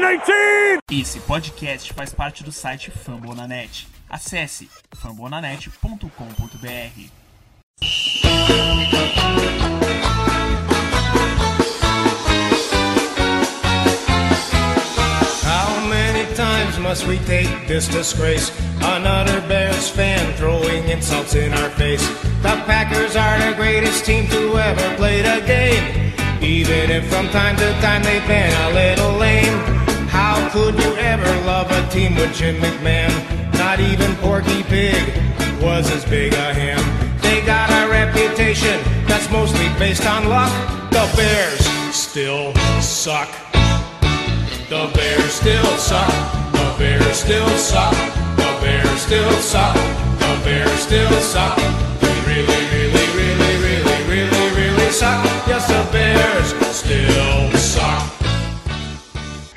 2019! Esse podcast faz parte do site Fambonanet. Acesse fambonanet.com.br. How many times must we take this disgrace? Another Bears fan throwing insults in our face. The Packers are the greatest team to ever play the game. Even if from time to time they've been a little lame. How could you ever love a team with Jim McMahon? Not even Porky Pig was as big a him. They got a reputation that's mostly based on luck. The Bears still suck. The Bears still suck. The Bears still suck. The Bears still suck. The Bears still suck. They really, really, really, really, really, really suck. Yes, the Bears still suck.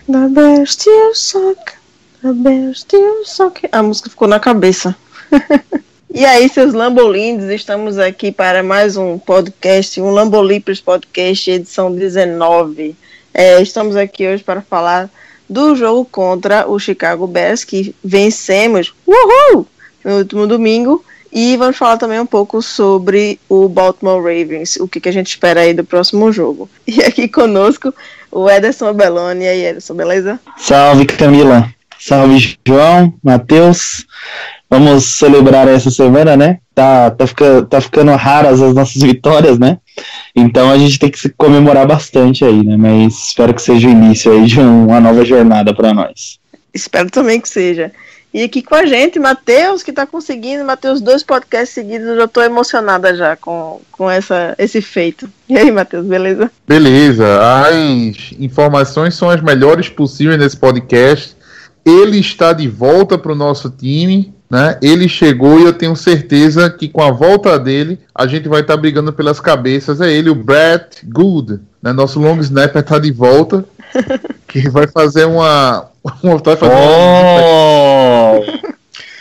The Bears still suck. The Bears still suck. A música ficou na cabeça. e aí, seus Lambolindes, estamos aqui para mais um podcast, um Lambolipers Podcast, edição 19. É, estamos aqui hoje para falar do jogo contra o Chicago Bears, que vencemos uhul, no último domingo. E vamos falar também um pouco sobre o Baltimore Ravens, o que, que a gente espera aí do próximo jogo. E aqui conosco o Ederson Abeloni. E aí, Ederson, beleza? Salve Camila, salve João, Matheus. Vamos celebrar essa semana, né? Tá, tá, fica, tá ficando raras as nossas vitórias, né? Então a gente tem que se comemorar bastante aí, né? Mas espero que seja o início aí de uma nova jornada para nós. Espero também que seja. E aqui com a gente, Matheus, que está conseguindo, Matheus, dois podcasts seguidos, eu já estou emocionada já com, com essa, esse feito. E aí, Matheus, beleza? Beleza, as informações são as melhores possíveis nesse podcast. Ele está de volta para o nosso time, né? Ele chegou e eu tenho certeza que com a volta dele a gente vai estar tá brigando pelas cabeças. É ele, o Brett Good, né? Nosso long snapper está de volta, que vai fazer uma, uma vai fazer Oh! uma,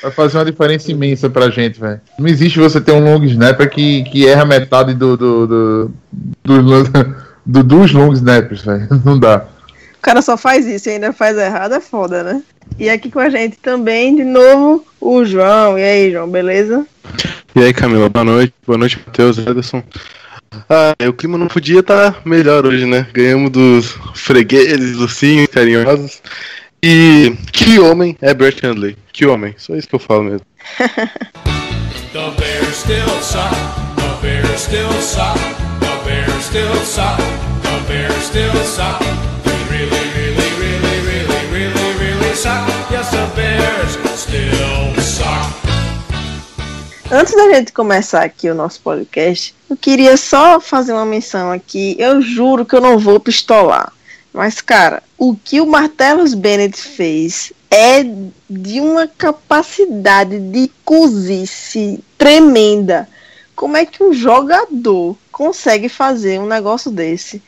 vai fazer uma diferença imensa pra gente, velho. Não existe você ter um long snapper que, que erra metade do, do, do, do, do dos long snappers, velho. Não dá. O cara só faz isso e ainda faz errado, é foda, né? E aqui com a gente também, de novo, o João. E aí, João, beleza? E aí, Camila, boa noite. Boa noite, Matheus, Ederson. Ah, o clima não podia estar melhor hoje, né? Ganhamos dos fregueses, ursinhos carinhosos. E que homem é Brett Hundley? Que homem? Só isso que eu falo mesmo. The Bears still suck. The Bears still suck. The Bears still suck. The Bears still suck. They really, really, really, really, really, really suck. Yes, the Bears still suck. Antes da gente começar aqui o nosso podcast, eu queria só fazer uma menção aqui. Eu juro que eu não vou pistolar. Mas, cara, o que o Martellus Bennett fez é de uma capacidade de cozice tremenda. Como é que um jogador consegue fazer um negócio desse?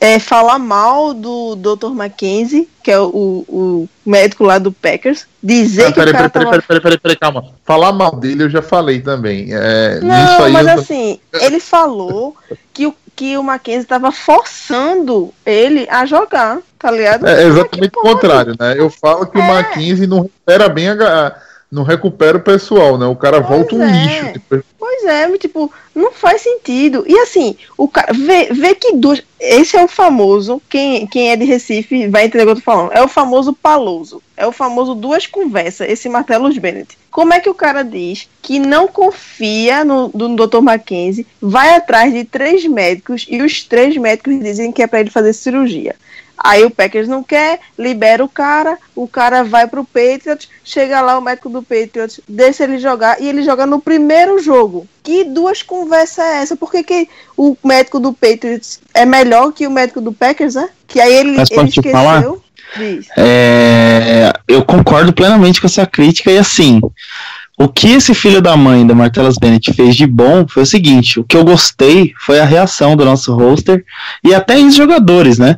É, falar mal do Dr. Mackenzie, que é o, o médico lá do Packers, dizer Ah, que o peraí, peraí, tava... peraí, peraí, calma. Falar mal dele eu já falei também. É, Não, mas eu assim, ele falou que o, que o Mackenzie tava forçando ele a jogar, tá ligado? É exatamente o contrário, né? Eu falo que o É. Mackenzie não recupera bem a. Não recupera o pessoal, né? O cara Pois volta um é. lixo. Tipo, Pois é, tipo, não faz sentido. E assim, o cara vê, vê que duas. Esse é o famoso, quem, quem é de Recife vai entender o que eu tô falando. É o famoso paloso. É o famoso duas conversas, esse Martellus Bennett. Como é que o cara diz que não confia no, no Dr. Mackenzie, vai atrás de três médicos e os três médicos dizem que é pra ele fazer cirurgia. Aí o Packers não quer, libera o cara, o cara vai pro Patriots, chega lá o médico do Patriots, deixa ele jogar e ele joga no primeiro jogo. Que duas conversas é essa? Por que, que o médico do Patriots é melhor que o médico do Packers, né? Que aí ele, Mas ele esqueceu. falar? É, eu concordo plenamente com essa crítica e assim, o que esse filho da mãe da Martellus Bennett fez de bom foi o seguinte: o que eu gostei foi a reação do nosso roster e até os jogadores, né?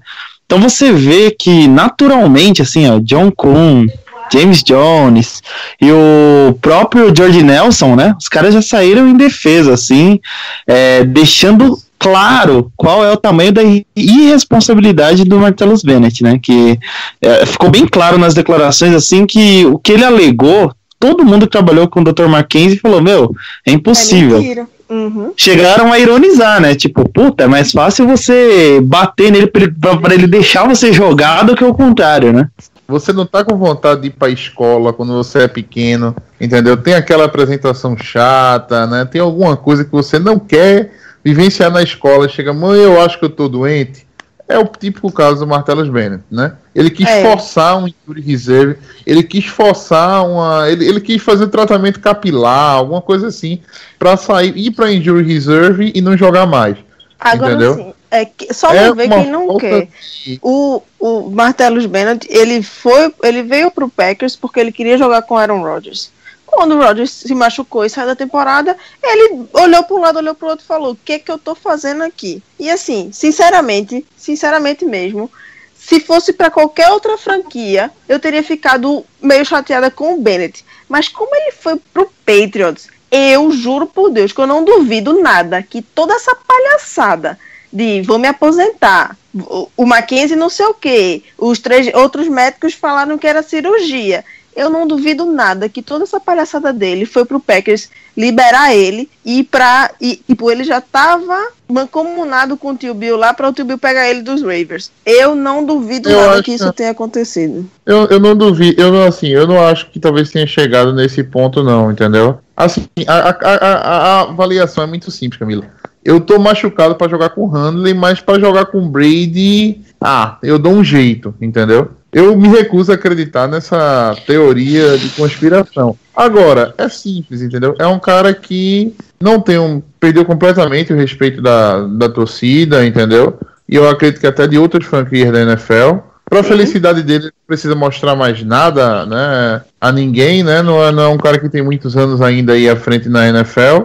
Então você vê que naturalmente, assim, ó, John Kuhn, James Jones e o próprio George Nelson, né? Os caras já saíram em defesa, assim, é, deixando claro qual é o tamanho da irresponsabilidade do Martellus Bennett, né? Que é, ficou bem claro nas declarações assim que o que ele alegou, todo mundo que trabalhou com o Dr. Mackenzie falou: Meu, é impossível. É uhum. Chegaram a ironizar, né? Tipo, puta, é mais fácil você bater nele pra ele, pra, pra ele deixar você jogar do que o contrário, né? Você não tá com vontade de ir pra escola quando você é pequeno, entendeu? Tem aquela apresentação chata, né? Tem alguma coisa que você não quer vivenciar na escola. Chega, mãe, eu acho que eu tô doente. É o típico caso do Martellus Bennett, né? Ele quis É. forçar um injury reserve, ele quis forçar uma. Ele, ele quis fazer um tratamento capilar, alguma coisa assim, pra sair, ir pra injury reserve e não jogar mais. Agora Entendeu? sim, é que, só É uma quem não quer. de- O, o Martellus Bennett, ele foi, ele veio pro Packers porque ele queria jogar com Aaron Rodgers. Quando o Rodgers se machucou e saiu da temporada, ele olhou para um lado, olhou para o outro e falou: "O que que eu tô fazendo aqui?". E assim, sinceramente, sinceramente mesmo, se fosse para qualquer outra franquia, eu teria ficado meio chateada com o Bennett. Mas como ele foi pro Patriots, eu juro por Deus que eu não duvido nada que toda essa palhaçada de vou me aposentar, o, o Mackenzie não sei o que, os três outros médicos falaram que era cirurgia. Eu não duvido nada que toda essa palhaçada dele foi pro Packers liberar ele e para e tipo ele já tava mancomunado com o tio Bill lá para o tio Bill pegar ele dos Ravers. Eu não duvido Eu nada que isso tenha acontecido. Eu, eu não duvido, eu não, assim, eu não acho que talvez tenha chegado nesse ponto, não, entendeu? Assim, a, a, a, a avaliação é muito simples, Camila. Eu tô machucado pra jogar com o Handley, mas pra jogar com o Brady, ah, eu dou um jeito, entendeu? Eu me recuso a acreditar nessa teoria de conspiração. Agora, é simples, entendeu? É um cara que não tem um. perdeu completamente o respeito da, da torcida, entendeu? E eu acredito que até de outras franquias da NFL. Pra felicidade dele, não precisa mostrar mais nada, né? A ninguém, né? Não é, não é um cara que tem muitos anos ainda aí à frente na NFL.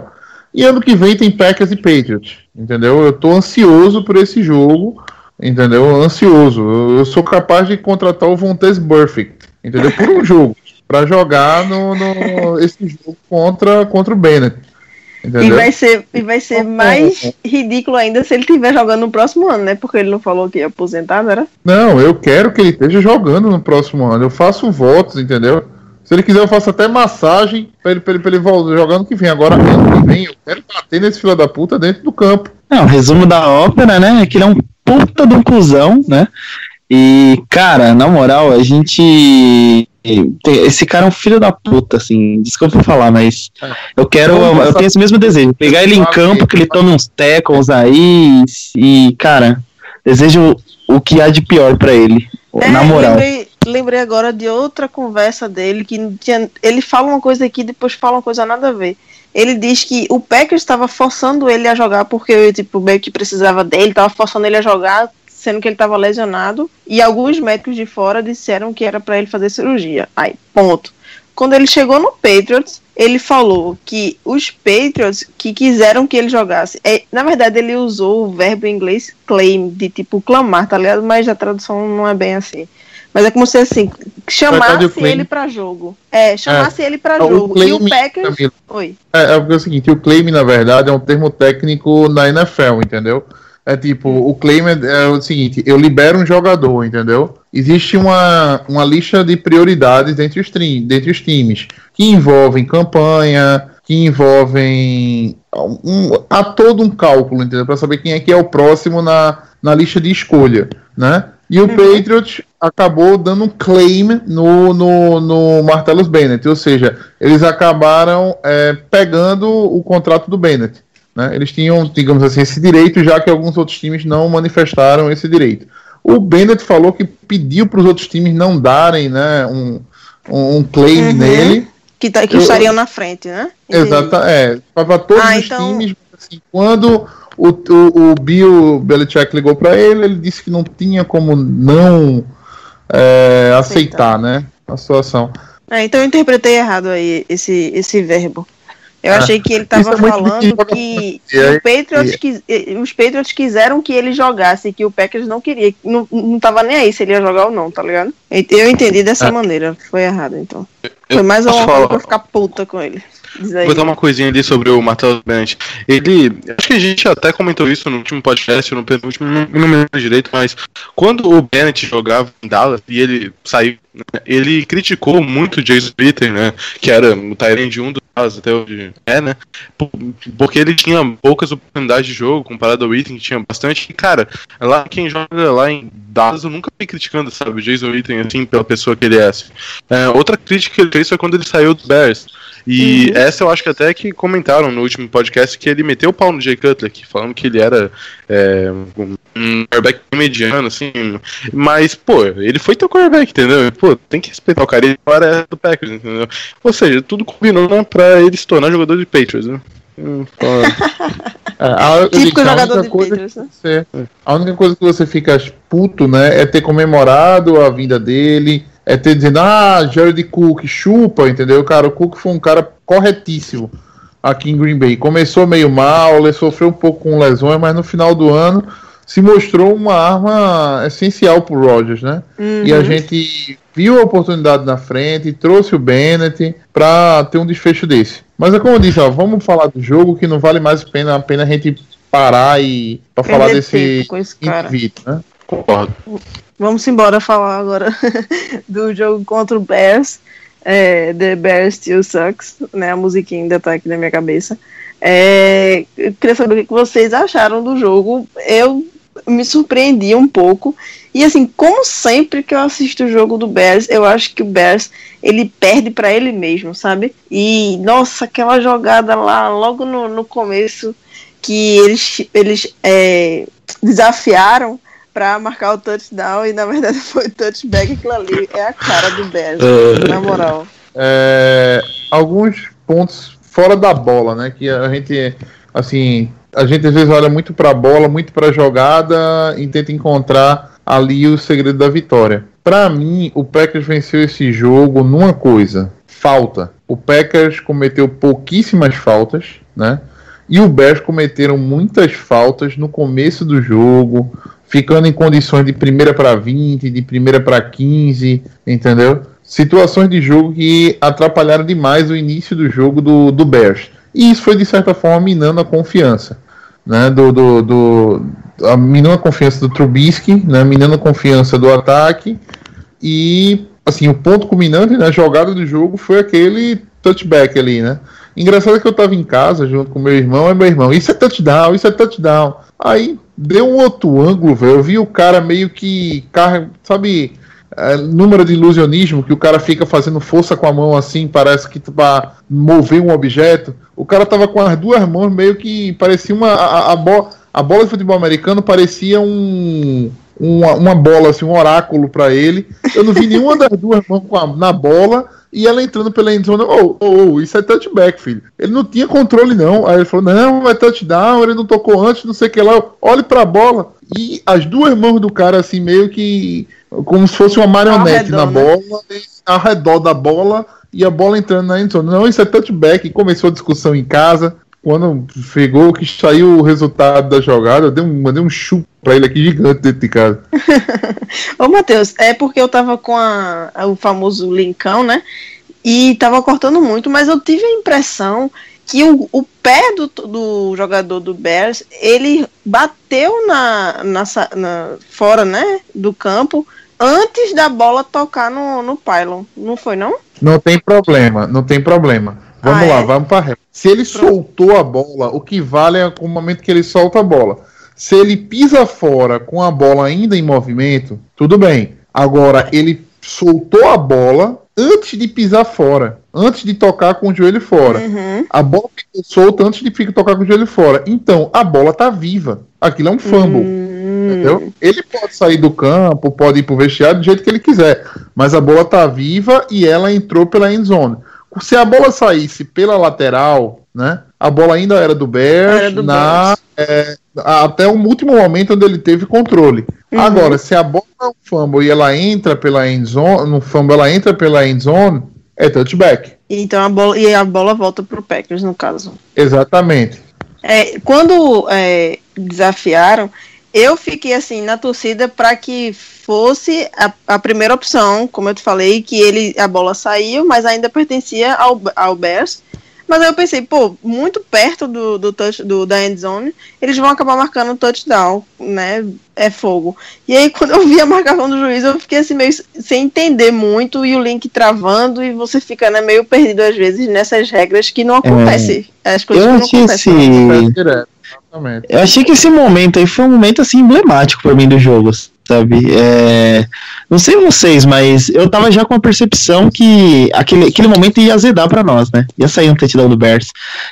E ano que vem tem Packers e Patriots, entendeu? Eu tô ansioso por esse jogo, entendeu? Ansioso. Eu, eu sou capaz de contratar o Vontaze Burfict, entendeu? Por um jogo. Pra jogar no, no- esse jogo contra, contra o Bennett. E Entendeu? vai ser, e vai ser mais ridículo ainda se ele estiver jogando no próximo ano, né? Porque ele não falou que ia aposentar, não era? Não, eu quero que ele esteja jogando no próximo ano. Eu faço votos, entendeu? Se ele quiser, eu faço até massagem pra ele, pra ele, pra ele voltar jogando que vem. Agora, ano que vem, eu quero bater nesse filho da puta dentro do campo. Não, o resumo da ópera, né? É que ele é um puta de um cuzão, né? E, cara, na moral, a gente. tem- Esse cara é um filho da puta, assim. Desculpa falar, mas eu quero. Eu tenho esse mesmo desejo. Pegar ele em campo, que ele tome uns tackles aí. E, cara, desejo o que há de pior pra ele. na É, moral. Lembrei, lembrei agora de outra conversa dele que não tinha, ele fala uma coisa aqui depois fala uma coisa nada a ver. Ele diz que o Packers estava forçando ele a jogar porque tipo meio que precisava dele, estava forçando ele a jogar, sendo que ele estava lesionado. E alguns médicos de fora disseram que era para ele fazer cirurgia. Aí, ponto. Quando ele chegou no Patriots, ele falou que os Patriots que quiseram que ele jogasse. É, na verdade, ele usou o verbo em inglês claim, de tipo clamar, tá ligado? Mas a tradução não é bem assim. Mas é como se assim, chamasse Verdade, o claim- ele pra jogo. É, chamasse ele pra O jogo. e o claim, Packers. Oi. É, é porque é o seguinte, o claim, na verdade, é um termo técnico na NFL, entendeu? É tipo, o claim é, é o seguinte, eu libero um jogador, entendeu? Existe uma, uma lista de prioridades entre os, tri- dentre os times, que envolvem campanha, que envolvem um, há todo um cálculo, entendeu? Para saber quem é que é o próximo na, na lista de escolha, né? E o Patriots acabou dando um claim no, no, no Martellus Bennett, ou seja, eles acabaram é, pegando o contrato do Bennett. Né? Eles tinham, digamos assim, esse direito, já que alguns outros times não manifestaram esse direito. O Bennett falou que pediu para os outros times não darem né, um, um, um claim Uhum. nele. Que, tá, que Eu- estariam na frente, né? Exata, é, para todos Ah, os então- times. Assim, quando o, o, o Bill Belichick ligou para ele, ele disse que não tinha como não é, aceitar, né, a situação. É, então eu interpretei errado aí esse, esse verbo. Eu Ah, achei que ele estava é falando que, E aí- o Patriots quis- eh, os Patriots quiseram que ele jogasse, que o Packers não queria, não, não tava nem aí se ele ia jogar ou não, tá ligado? Eu entendi dessa Ah. maneira, foi errado então. Foi mais uma coisa pra ficar puta com ele. Vou dar uma coisinha ali sobre o Matheus Bennett. Ele. Acho que a gente até comentou isso no último podcast, no penúltimo, não, não me lembro direito, mas quando o Bennett jogava em Dallas e ele saiu, né, ele criticou muito o Jason Witten, né? Que era o Tyrande 1 do Dallas até hoje é, né? por- Porque ele tinha poucas oportunidades de jogo comparado ao Witten, que tinha bastante. E, cara, lá quem joga lá em Dallas, eu nunca vi criticando, sabe, o Jason Witten, assim, pela pessoa que ele é. assim. É, outra crítica que ele fez foi quando ele saiu do Bears. E essa eu acho que até que comentaram no último podcast que ele meteu o pau no Jay Cutler, que falando que ele era é, um quarterback mediano, assim. Mas, pô, ele foi teu quarterback, entendeu? Pô, tem que respeitar o cara, ele agora é do Packers, entendeu? Ou seja, tudo combinou né, pra ele se tornar jogador de Patriots, né? Hum. É, Típico jogador única de coisa Patriots, né? você- a única coisa que você fica puto, né, é ter comemorado a vinda dele, é ter dizendo, ah, Jared Cook, chupa, entendeu? Cara, o Cook foi um cara corretíssimo aqui em Green Bay. Começou meio mal, ele sofreu um pouco com lesões, mas no final do ano se mostrou uma arma essencial pro Rodgers, né? E a gente viu a oportunidade na frente, trouxe o Bennett pra ter um desfecho desse. Mas é como eu disse, ó, vamos falar do jogo que não vale mais a pena, a pena a gente parar e pra falar desse tempo com esse cara. indivíduo, né? Concordo. Vamos embora falar agora do jogo contra o Bears. É, The Bears Still Sucks, né? A musiquinha ainda tá aqui na minha cabeça. É, eu queria saber o que vocês acharam do jogo. Eu me surpreendi um pouco. E assim, como sempre que eu assisto o jogo do Bears, eu acho que o Bears ele perde para ele mesmo, sabe? E nossa, aquela jogada lá logo no, no começo que eles, eles é, desafiaram para marcar o touchdown e na verdade foi touchback aquilo ali é a cara do Bears, na moral. É, alguns pontos fora da bola, né? Que a gente, assim, a gente às vezes olha muito para a bola, muito para a jogada e tenta encontrar ali o segredo da vitória. Para mim, o Packers venceu esse jogo numa coisa: falta. O Packers cometeu pouquíssimas faltas, né? E o Bears cometeram muitas faltas no começo do jogo, ficando em condições de primeira para 20, de primeira para 15, entendeu? Situações de jogo que atrapalharam demais o início do jogo do, do Bears. E isso foi, de certa forma, minando a confiança. Né, do, do, do, a, minando a confiança do Trubisky, né, minando a confiança do ataque. E assim, o ponto culminante na jogada do jogo foi aquele touchback ali, né? Engraçado que eu tava em casa junto com meu irmão, é meu irmão, isso é touchdown, isso é touchdown. Aí deu um outro ângulo, velho. Eu vi o cara meio que, sabe, é, número de ilusionismo, que o cara fica fazendo força com a mão assim, parece que pra mover um objeto. O cara tava com as duas mãos meio que parecia uma. A, a, bo a bola de futebol americano parecia um. Uma, uma bola, assim, um oráculo para ele. Eu não vi nenhuma das duas mãos a, na bola e ela entrando pela endzone. Oh, oh, oh, isso é touchback, filho. Ele não tinha controle, não. Aí ele falou: não, é touchdown, ele não tocou antes, não sei o que lá. Olhe pra bola. E as duas mãos do cara, assim, meio que. Como se fosse uma marionete redor, na né? bola, ao redor da bola e a bola entrando na endzone. Não, isso é touchback. E começou a discussão em casa. Quando chegou que saiu o resultado da jogada, eu dei um, eu dei um chupo pra ele aqui gigante dentro de casa. Ô, Matheus, é porque eu tava com a, a- o famoso linkão, né? E tava cortando muito, mas eu tive a impressão que o, o pé do, do jogador do Bears, ele bateu na, na, na- fora, né, do campo, antes da bola tocar no, no pylon. Não foi, não? Não tem problema, não tem problema. Vamos Ah, lá, é? vamos para. Se ele soltou a bola, o que vale é o momento que ele solta a bola. Se ele pisa fora com a bola ainda em movimento, tudo bem. Agora, ele soltou a bola antes de pisar fora, antes de tocar com o joelho fora. Uhum. A bola ficou solta antes de ficar tocar com o joelho fora. Então, a bola tá viva. Aquilo é um fumble. Hum, Entendeu? Ele pode sair do campo, pode ir pro vestiário do jeito que ele quiser, mas a bola tá viva e ela entrou pela end zone. Se a bola saísse pela lateral, né? A bola ainda era do Bears, Era do na, é, até o último momento onde ele teve controle. Uhum. Agora, se a bola é um fumble e ela entra pela end zone, no fumble ela entra pela end zone, é touchback. Então a bola e a bola volta pro Packers no caso. Exatamente. É, quando é, desafiaram, eu fiquei assim na torcida para que fosse a, a primeira opção, como eu te falei, que ele a bola saiu, mas ainda pertencia ao, ao Bears. Mas aí eu pensei, pô, muito perto do, do, touch, do da end zone, eles vão acabar marcando o touchdown, né? É fogo. E aí, quando eu vi a marcação do juiz, eu fiquei assim, meio sem entender muito, e o link travando, e você fica né, meio perdido às vezes nessas regras que não acontecem. É, as coisas eu que não achei acontecem. esse... Exatamente. Eu achei que esse momento aí foi um momento assim emblemático pra mim do jogo, sabe? É, Não sei vocês, mas eu tava já com a percepção que aquele, aquele momento ia azedar pra nós, né? Ia sair um touchdown do Bears.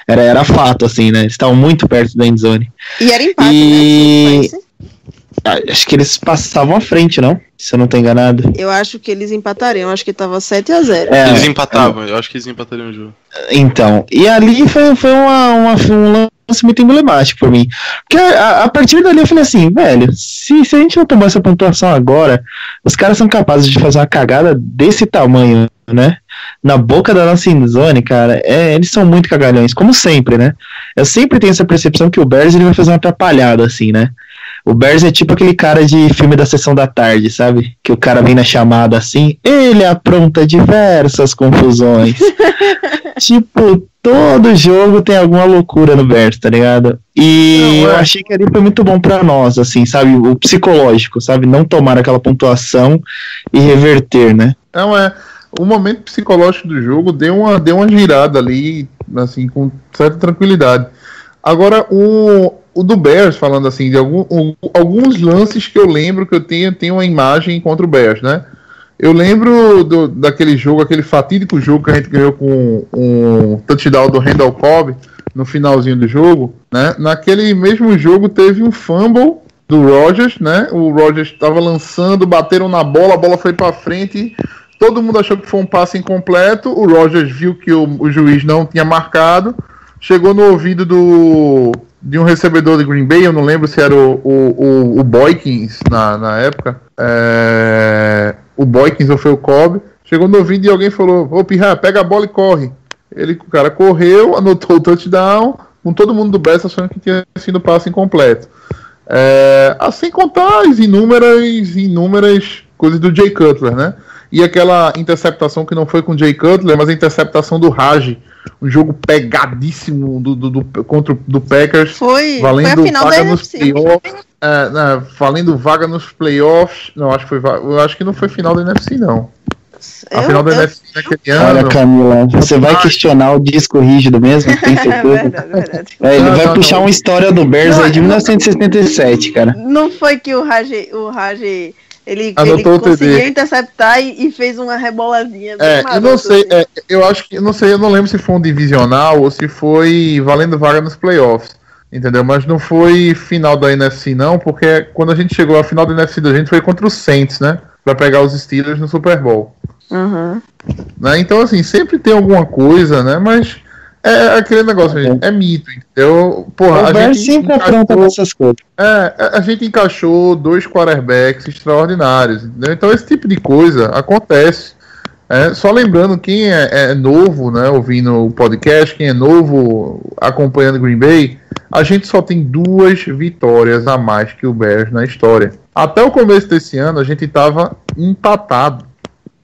Era, era fato, assim, né? Eles estavam muito perto da endzone. E era empate, E- né? Ah, Acho que eles passavam à frente, não? Se eu não tô enganado. Eu acho que eles empatariam, acho que tava 7 a 0 É, Eles empatavam, eu acho que eles empatariam o jogo. Então, e ali foi, foi uma, uma- um lance muito emblemático pra mim. Porque a, a partir dali eu falei assim, velho, se, se a gente não tomar essa pontuação agora, os caras são capazes de fazer uma cagada desse tamanho, né? Na boca da nossa zone, cara, é, eles são muito cagalhões, como sempre, né? Eu sempre tenho essa percepção que o Bears ele vai fazer uma atrapalhada, assim, né? O Bears é tipo aquele cara de filme da sessão da tarde, sabe? Que o cara vem na chamada assim, ele apronta diversas confusões. tipo, todo jogo tem alguma loucura no Bears, tá ligado? E Não, eu achei que ali foi muito bom pra nós, assim, sabe? O psicológico, sabe? Não tomar aquela pontuação e reverter, né? Então é. O momento psicológico do jogo deu uma, deu uma girada ali, assim, com certa tranquilidade. Agora, o, o do Bears, falando assim, de algum, alguns lances que eu lembro que eu tenho, tenho uma imagem contra o Bears, né? Eu lembro do, daquele jogo, aquele fatídico jogo que a gente ganhou com um touchdown do Randall Cobb no finalzinho do jogo, né? Naquele mesmo jogo teve um fumble do Rogers, né? O Rogers estava lançando, bateram na bola, a bola foi para frente. Todo mundo achou que foi um passe incompleto. O Rogers viu que o, o juiz não tinha marcado. Chegou no ouvido do de um recebedor de Green Bay, eu não lembro se era o, o, o, o Boykins na, na época. É, o Boykins ou foi o Cobb. Chegou no ouvido e alguém falou: Ô Pirra, pega a bola e corre. Ele, o cara correu, anotou o touchdown, com todo mundo do Bears achando que tinha sido passe incompleto. É, assim contar as inúmeras, inúmeras coisas do Jay Cutler, né? E aquela interceptação que não foi com o Jay Cutler, mas a interceptação do Raj, um jogo pegadíssimo do, do, do- contra o do Packers, Foi, foi a valendo final da vaga nos NFC. playoffs, é, né, valendo vaga nos playoffs. Não, acho que foi, acho que não foi final da NFC não. A Eu- final da eu- NFC naquele Olha, ano. Camila, você vai questionar o disco rígido mesmo? Tem É certeza? verdade, verdade. É, ele Não, vai não, puxar não. uma história do Bears Não, aí de não. 1977, cara. Não foi que o Raj, o Raj ele, ele o TD. conseguiu interceptar e, e fez uma reboladinha. É, eu não sei, assim. é, eu acho que, não sei, eu não lembro se foi um divisional ou se foi valendo vaga nos playoffs, entendeu? Mas não foi final da NFC não, porque quando a gente chegou à final da NFC da gente foi contra os Saints, né? Pra pegar os Steelers no Super Bowl. Uhum. né? Então, assim, sempre tem alguma coisa, né? Mas é aquele negócio, É. gente, é mito, entendeu? Porra, o a gente, sempre encaixou, nessas coisas. é, a- a gente encaixou dois quarterbacks extraordinários, entendeu? Então esse tipo de coisa acontece. É, só lembrando, quem é, é novo, né, ouvindo o podcast, quem é novo acompanhando Green Bay, a gente só tem duas vitórias a mais que o Bears na história. Até o começo desse ano a gente estava empatado.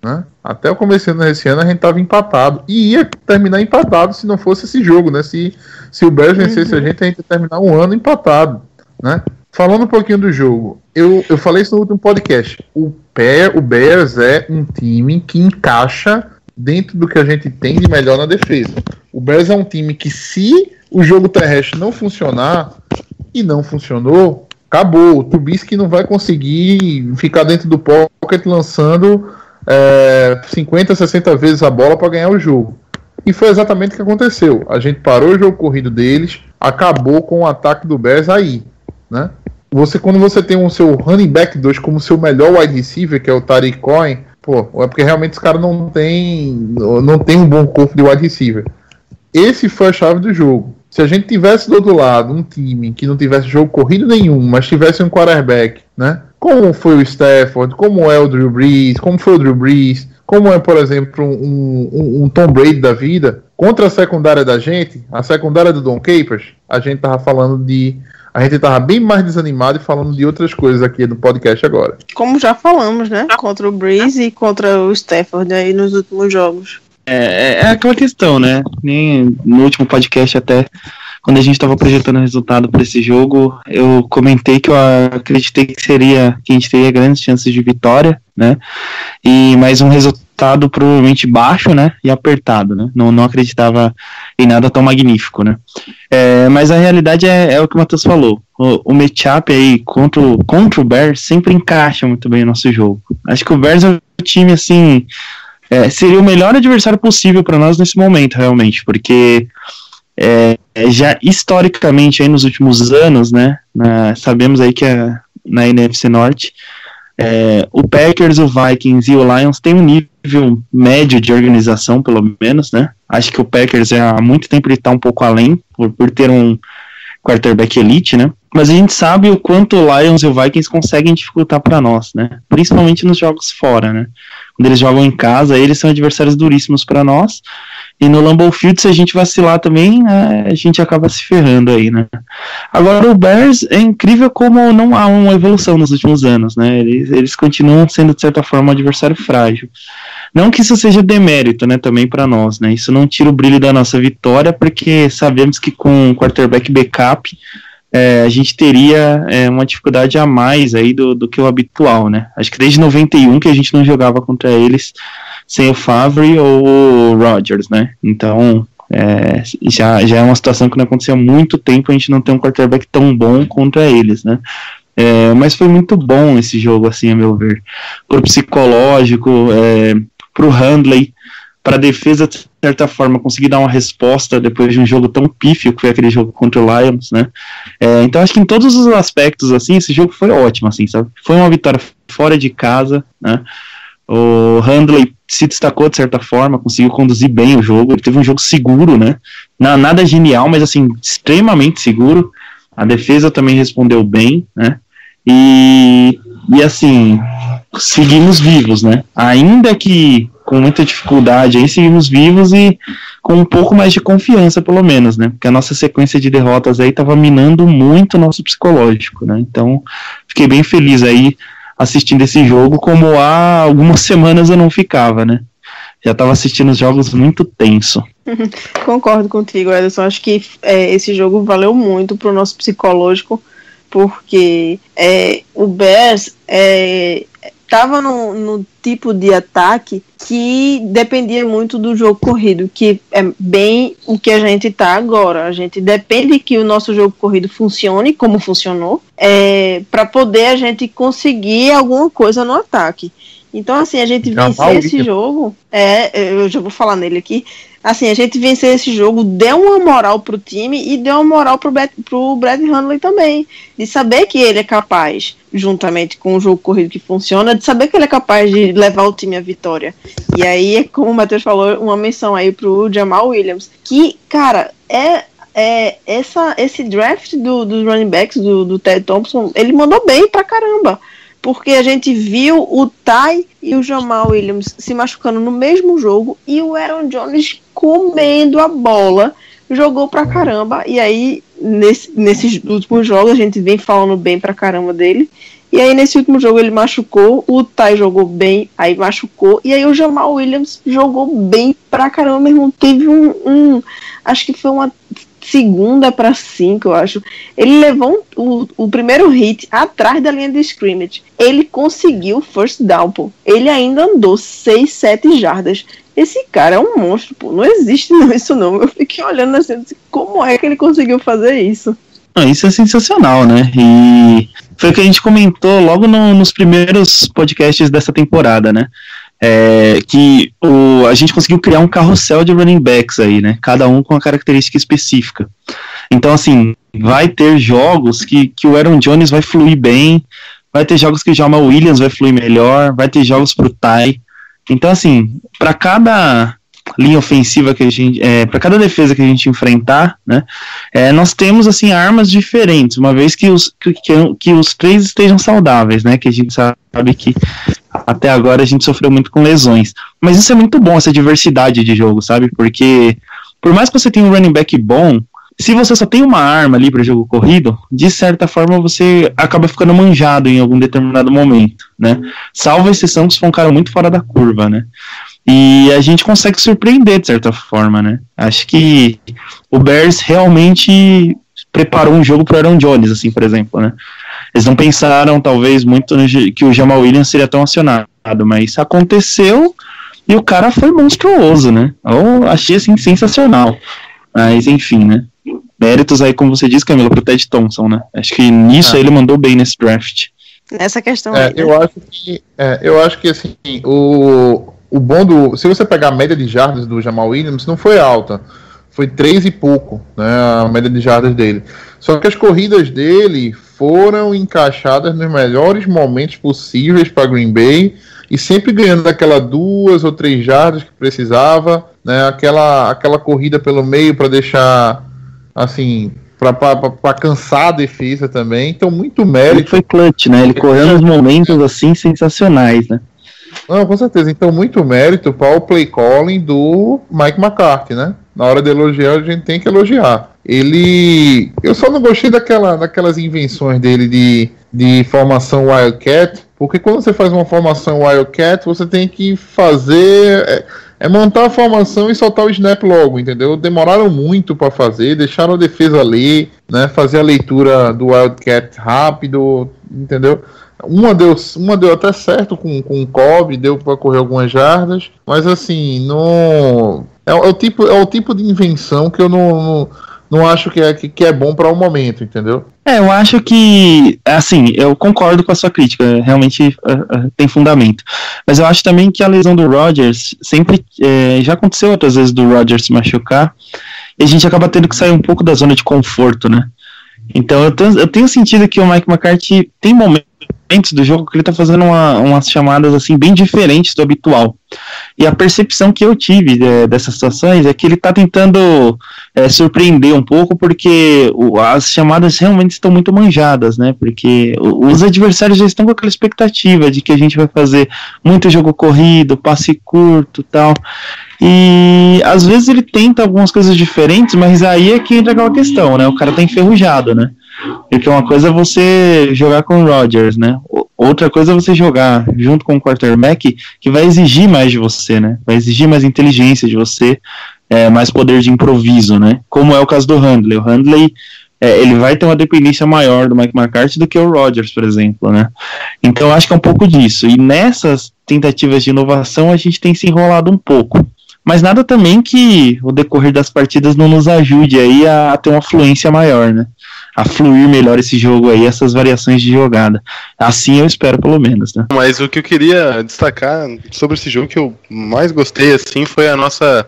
Né? Até o começo desse ano a gente estava empatado. E ia terminar empatado se não fosse esse jogo, né? Se, se o Bears vencesse a gente, a gente ia terminar um ano empatado. Né? Falando um pouquinho do jogo, eu, eu falei isso no último podcast. O, Bear, o Bears é um time que encaixa dentro do que a gente tem de melhor na defesa. O Bears é um time que, se o jogo terrestre não funcionar, e não funcionou, acabou. O Trubisky não vai conseguir ficar dentro do pocket lançando é, 50, 60 vezes a bola para ganhar o jogo. E foi exatamente o que aconteceu. A gente parou o jogo corrido deles, acabou com o ataque do Bears aí, né? Você, quando você tem o seu running back 2 como seu melhor wide receiver, que é o Tariq Cohen, pô, é porque realmente os caras não tem, não tem um bom corpo de wide receiver. Esse foi a chave do jogo. Se a gente tivesse do outro lado um time que não tivesse jogo corrido nenhum, mas tivesse um quarterback, né? Como foi o Stafford, como é o Drew Brees, como foi o Drew Brees, como é, por exemplo, um, um- um Tom Brady da vida, contra a secundária da gente, a secundária do Don Capers, a gente tava falando de a gente tava bem mais desanimado e falando de outras coisas aqui no podcast agora. Como já falamos, né? Contra o Breeze e contra o Stafford aí nos últimos jogos. É, é aquela questão, né? Nem no último podcast até quando a gente estava projetando o resultado para esse jogo, eu comentei que eu acreditei que seria que a gente teria grandes chances de vitória, né? E mais um resultado provavelmente baixo, né? E apertado, né? Não, não acreditava em nada tão magnífico, né? É, mas a realidade é, é, o que o Matheus falou. O, o matchup aí contra, o, contra o Bears sempre encaixa muito bem o nosso jogo. Acho que o Bears é um time assim. É, seria o melhor adversário possível para nós nesse momento, realmente, porque é, já historicamente aí nos últimos anos, né, na, sabemos aí que na NFC Norte é, o Packers, o Vikings e o Lions têm um nível médio de organização, pelo menos, né? Acho que o Packers é, há muito tempo ele está um pouco além, por, por ter um quarterback elite, né? Mas a gente sabe o quanto o Lions e o Vikings conseguem dificultar para nós, né? Principalmente nos jogos fora, né? Quando eles jogam em casa, eles são adversários duríssimos para nós. E no Lambeau Field, se a gente vacilar também, é, a gente acaba se ferrando aí, né? Agora, o Bears é incrível como não há uma evolução nos últimos anos, né? Eles, eles continuam sendo, de certa forma, um adversário frágil. Não que isso seja demérito, né, também para nós, né? Isso não tira o brilho da nossa vitória, porque sabemos que com o quarterback backup, é, a gente teria é, uma dificuldade a mais aí do, do que o habitual, né? Acho que desde 91 que a gente não jogava contra eles sem o Favre ou o Rodgers, né? Então, é, já, já é uma situação que não aconteceu há muito tempo, a gente não tem um quarterback tão bom contra eles, né? É, mas foi muito bom esse jogo, assim, a meu ver. Pro psicológico, é, pro Handley, para a defesa, de certa forma, conseguir dar uma resposta depois de um jogo tão pífio que foi aquele jogo contra o Lions, né? É, então acho que em todos os aspectos, assim, esse jogo foi ótimo, assim, sabe? Foi uma vitória fora de casa, né? O Handley se destacou de certa forma, conseguiu conduzir bem o jogo. Ele teve um jogo seguro, né? nada genial, mas assim, extremamente seguro. A defesa também respondeu bem, né? E, e assim, seguimos vivos, né? Ainda que com muita dificuldade, aí seguimos vivos e com um pouco mais de confiança, pelo menos, né? Porque a nossa sequência de derrotas aí estava minando muito o nosso psicológico, né? Então, fiquei bem feliz aí assistindo esse jogo, como há algumas semanas eu não ficava, né? Já estava assistindo os jogos muito tenso. Concordo contigo, Ederson. Acho que é, esse jogo valeu muito para o nosso psicológico, porque é, o Bears é, estava no, no, tipo de ataque que dependia muito do jogo corrido, que é bem o que a gente está agora. A gente depende que o nosso jogo corrido funcione como funcionou, é, para poder a gente conseguir alguma coisa no ataque. Então, assim, a gente vencer esse jogo, é, eu já vou falar nele aqui, assim, a gente vencer esse jogo deu uma moral pro time e deu uma moral pro, Brad, pro Brad Handley também. De saber que ele é capaz, juntamente com o jogo corrido que funciona, de saber que ele é capaz de levar o time à vitória. E aí, como o Matheus falou, uma menção aí pro Jamal Williams, que, cara, é é, essa, esse draft do, dos running backs do, do Ted Thompson, ele mandou bem pra caramba porque a gente viu o Ty e o Jamal Williams se machucando no mesmo jogo e o Aaron Jones comendo a bola, jogou pra caramba. E aí, nesse, nesses últimos jogos, a gente vem falando bem pra caramba dele. E aí, nesse último jogo, ele machucou, o Ty jogou bem, aí machucou, e aí o Jamal Williams jogou bem pra caramba mesmo. Teve um, um acho que foi uma segunda para cinco, eu acho. Ele levou um, o, o primeiro hit atrás da linha de scrimmage. Ele conseguiu first down, pô. Ele ainda andou 6, 7 jardas. Esse cara é um monstro, pô. Não existe não, isso não. Eu fiquei olhando assim, como é que ele conseguiu fazer isso? isso é sensacional, né? E foi o que a gente comentou logo no, nos primeiros podcasts dessa temporada, né? É, que o, a gente conseguiu criar um carrossel de running backs aí, né? Cada um com uma característica específica. Então, assim, vai ter jogos que, que o Aaron Jones vai fluir bem, vai ter jogos que o Jamal Williams vai fluir melhor, vai ter jogos pro Ty. Então, assim, para cada linha ofensiva que a gente, é, para cada defesa que a gente enfrentar, né, é, nós temos assim armas diferentes, uma vez que os que, que, os três estejam saudáveis, né, que a gente sabe que até agora a gente sofreu muito com lesões. Mas isso é muito bom, essa diversidade de jogo, sabe? Porque por mais que você tenha um running back bom, se você só tem uma arma ali para jogo corrido, de certa forma você acaba ficando manjado em algum determinado momento, né? Salvo exceção que se for um cara muito fora da curva, né? E a gente consegue surpreender de certa forma, né? Acho que o Bears realmente preparou um jogo para Aaron Jones, assim, por exemplo, né? Eles não pensaram, talvez, muito que o Jamal Williams seria tão acionado, mas aconteceu e o cara foi monstruoso, né? Eu achei, assim, sensacional. Mas, enfim, né? Méritos aí, como você disse, Camila, pro Ted Thompson, né? Acho que nisso Ah. ele mandou bem nesse draft. Nessa questão É, aí, né? eu acho que, é, eu acho que assim, o, o bom do. Se você pegar a média de jardas do Jamal Williams, não foi alta. Foi três e pouco, né? A média de jardas dele. Só que as corridas dele foram encaixadas nos melhores momentos possíveis para Green Bay e sempre ganhando aquela duas ou três jardas que precisava, né? Aquela, aquela corrida pelo meio para deixar assim. para cansar a defesa também. Então, muito Ele mérito. foi clutch, né? Ele correu nos momentos, assim, sensacionais, né? Não, com certeza. Então, muito mérito para o play calling do Mike McCarthy, né? Na hora de elogiar, a gente tem que elogiar. Ele. Eu só não gostei daquela, daquelas invenções dele de, de formação Wildcat, porque quando você faz uma formação Wildcat, você tem que fazer. É, é montar a formação e soltar o snap logo, entendeu? Demoraram muito para fazer, deixaram a defesa ler, né? Fazer a leitura do Wildcat rápido, entendeu? Uma deu, uma deu até certo com, com o Cobb, deu para correr algumas jardas, mas assim, não. É, é o tipo, é o tipo de invenção que eu não, não, não acho que é, que, que é bom para o momento, entendeu? É, eu acho que, assim, eu concordo com a sua crítica, realmente uh, uh, tem fundamento. Mas eu acho também que a lesão do Rodgers sempre. eh, já aconteceu outras vezes do Rodgers se machucar, e a gente acaba tendo que sair um pouco da zona de conforto, né? Então eu tenho, eu tenho sentido que o Mike McCarthy tem momentos do jogo que ele tá fazendo uma- umas chamadas assim bem diferentes do habitual. E a percepção que eu tive eh, dessas situações é que ele tá tentando eh, surpreender um pouco, porque o- as chamadas realmente estão muito manjadas, né? Porque os adversários já estão com aquela expectativa de que a gente vai fazer muito jogo corrido, passe curto tal. E às vezes ele tenta algumas coisas diferentes, mas aí é que entra aquela questão, né? O cara tá enferrujado, né? Porque uma coisa é você jogar com o Rodgers, né? Outra coisa é você jogar junto com o quarterback que vai exigir mais de você, né? Vai exigir mais inteligência de você, é, mais poder de improviso, né? Como é o caso do Handley. O Handley, é, ele vai ter uma dependência maior do Mike McCarthy do que o Rodgers, por exemplo, né? Então acho que é um pouco disso. E nessas tentativas de inovação a gente tem se enrolado um pouco. Mas nada também que o decorrer das partidas não nos ajude aí a, a ter uma fluência maior, né? A fluir melhor esse jogo aí, essas variações de jogada. Assim eu espero, pelo menos, né? Mas o que eu queria destacar sobre esse jogo que eu mais gostei assim foi a nossa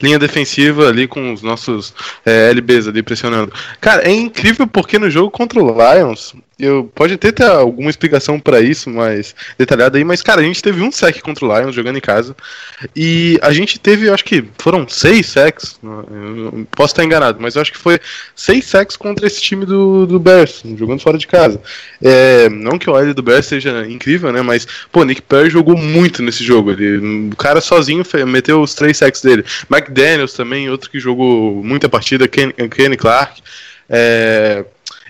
linha defensiva ali com os nossos é, LBs ali pressionando. Cara, é incrível porque no jogo contra o Lions, eu pode até ter alguma explicação pra isso, mais detalhada aí, mas cara, a gente teve um sec contra o Lions jogando em casa e a gente teve, acho que foram seis sacks, eu posso estar enganado, mas eu acho que foi seis sacks contra esse time do, do Bears, jogando fora de casa. É, não que o OL do Bears seja incrível, né? Mas, pô, Nick Perry jogou muito nesse jogo. Ele, o cara sozinho meteu os três sacks dele. Mike Daniels também, outro que jogou muita partida, Ken, Kenny Clark. É,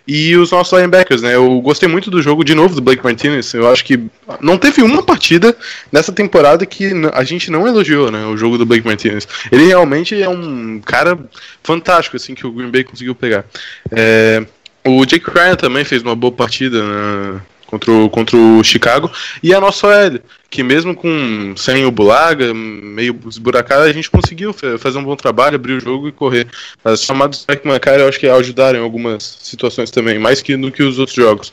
e os nossos linebackers, né? Eu gostei muito do jogo de novo do Blake Martinez. Eu acho que não teve uma partida nessa temporada que a gente não elogiou, né? O jogo do Blake Martinez. Ele realmente é um cara fantástico, assim, que o Green Bay conseguiu pegar. É, o Jake Ryan também fez uma boa partida né, contra, o, contra o Chicago. E a nossa OL, que mesmo com sem o Bulaga, meio esburacada, a gente conseguiu fa- fazer um bom trabalho, abrir o jogo e correr. As chamadas do McCarthy eu acho que ajudaram em algumas situações também, mais que no que os outros jogos.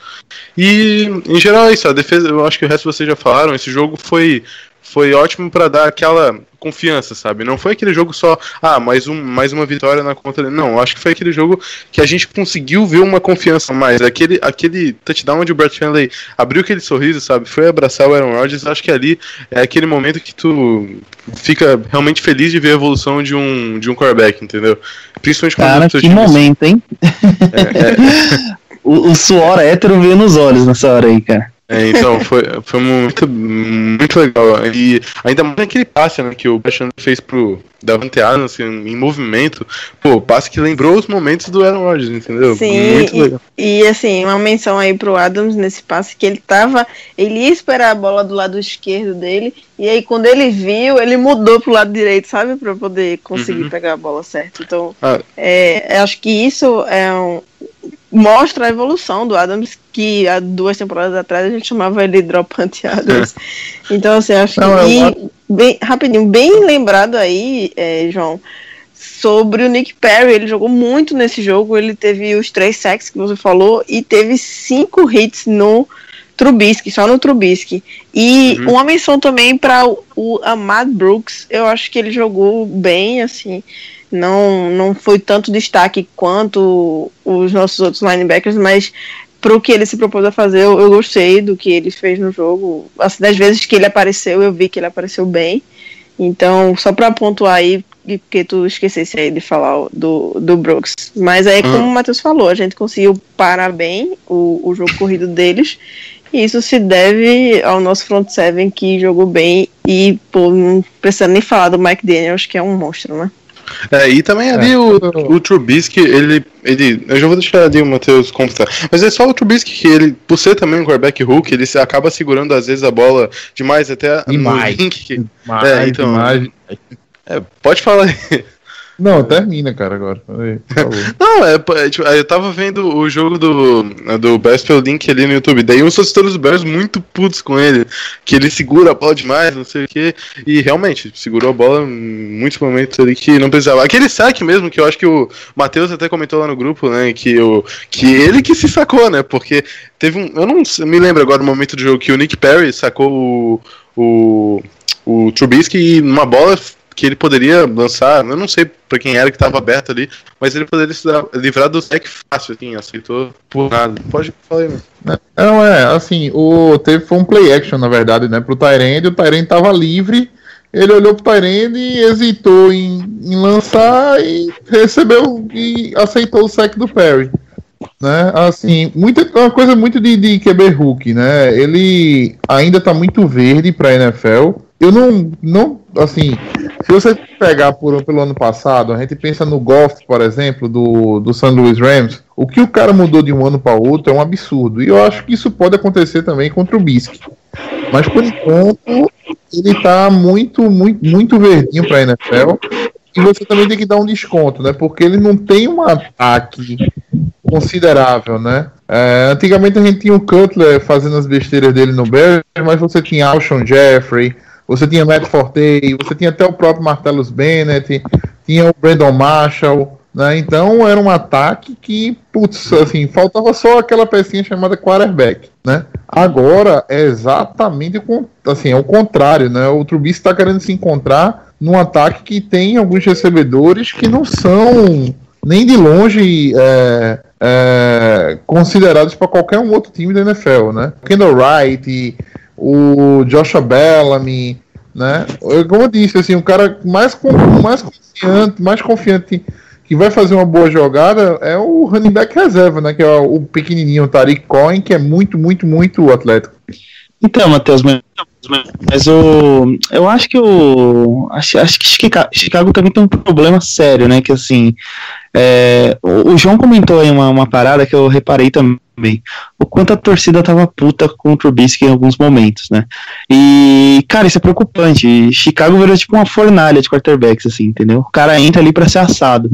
E em geral é isso, a defesa, eu acho que o resto vocês já falaram, esse jogo foi foi ótimo para dar aquela confiança, sabe? Não foi aquele jogo só, ah, mais, um, mais uma vitória na conta dele. Não, acho que foi aquele jogo que a gente conseguiu ver uma confiança a mais. Aquele, aquele touchdown onde o Brett Handley abriu aquele sorriso, sabe? Foi abraçar o Aaron Rodgers. Acho que ali é aquele momento que tu fica realmente feliz de ver a evolução de um, de um quarterback, entendeu? Principalmente quando Cara, que time- momento, hein? É, é, O, o suor hétero veio nos olhos nessa hora aí, cara. É, então, foi, foi muito, muito legal. E ainda mais aquele passe né, que o Basham fez pro Davante Adams assim, em movimento. Pô, passe que lembrou os momentos do Aaron Rodgers, entendeu? Sim, muito legal. E, e, assim, uma menção aí pro Adams nesse passe que ele tava. Ele ia esperar a bola do lado esquerdo dele. E aí, quando ele viu, ele mudou pro lado direito, sabe? Pra poder conseguir uhum. pegar a bola certa. Então, ah. é, acho que isso é um, mostra a evolução do Adams, que há duas temporadas atrás a gente chamava ele Dropante Adams. então, assim, acho Não, que. Eu... Bem, rapidinho, bem lembrado aí, é, João, sobre o Nick Perry. Ele jogou muito nesse jogo. Ele teve os três sacks que você falou e teve cinco hits no Trubisky, só no Trubisky. E uhum. uma menção também para o, o Ahmad Brooks. Eu acho que ele jogou bem, assim não, não foi tanto destaque quanto os nossos outros linebackers, mas para o que ele se propôs a fazer, eu, eu, gostei do que ele fez no jogo. Assim, das vezes que ele apareceu, eu vi que ele apareceu bem. Então, só para pontuar aí, porque tu esquecesse aí de falar do, do Brooks. Mas aí, como hum. o Matheus falou, a gente conseguiu parar bem o, o jogo corrido deles. E isso se deve ao nosso front seven que jogou bem e, pô, não precisando nem falar do Mike Daniels, que é um monstro, né? É, e também ali é. o, o Trubisky, ele, ele. Eu já vou deixar ali o Matheus completar. Mas é só o Trubisky que ele, por ser também um quarterback hook, ele acaba segurando às vezes a bola demais, até demais. no link. Demais, é, então. Demais. É, pode falar aí. Não, termina, cara, agora. Não, é, é, tipo, eu tava vendo o jogo do, do pelo link ali no YouTube. Daí os torcedores do Bears muito putos com ele. Que ele segura a bola demais, não sei o que. E realmente, segurou a bola em muitos momentos ali que não precisava. Aquele saque mesmo, que eu acho que o Matheus até comentou lá no grupo, né? Que, o, que ele que se sacou, né? Porque teve um. Eu não me lembro agora do momento do jogo que o Nick Perry sacou o. o o Trubisky numa bola que ele poderia lançar, eu não sei para quem era que estava aberto ali, mas ele poderia se livrar do sec fácil, assim, aceitou por nada. Pode falar aí, mano. Não, é, assim, o, teve, foi um play action, na verdade, né, pro Tyrande, o Tyrande tava livre, ele olhou pro Tyrande e hesitou em, em lançar e recebeu e aceitou o sec do Perry. Né? Assim, muita, uma coisa muito de, de QB Hulk, né? Ele ainda tá muito verde pra NFL. Eu não, não assim, se você pegar por, pelo ano passado, a gente pensa no Goff, por exemplo, do, do St. Louis Rams, o que o cara mudou de um ano para outro é um absurdo. E eu acho que isso pode acontecer também contra o Bisque. Mas por enquanto, ele está muito, muito, muito verdinho para a NFL. E você também tem que dar um desconto, né? Porque ele não tem um ataque considerável, né? É, antigamente a gente tinha o Cutler fazendo as besteiras dele no Bears, mas você tinha Alshon Jeffrey, você tinha Matt Forte, você tinha até o próprio Martellus Bennett, tinha o Brandon Marshall, né? Então era um ataque que, putz, assim, faltava só aquela pecinha chamada quarterback, né? Agora é exatamente o, assim, é o contrário, né? O Trubisky está querendo se encontrar num ataque que tem alguns recebedores que não são nem de longe é, é, considerados para qualquer um outro time da NFL, né? Kendall Wright, o Joshua Bellamy, né? Como eu disse, assim, o cara mais, mais confiante, mais confiante que vai fazer uma boa jogada é o running back reserva, né? Que é o, pequenininho Tariq Cohen, que é muito, muito, muito atlético. Então, Matheus, mas, mas o, eu acho que o acho, acho que Chicago, Chicago também tem um problema sério, né? Que assim, é, o, o, João comentou aí uma, uma parada que eu reparei também o quanto a torcida tava puta com o Trubisky em alguns momentos, né? E, cara, isso é preocupante. Chicago virou tipo uma fornalha de quarterbacks, assim, entendeu? O cara entra ali para ser assado.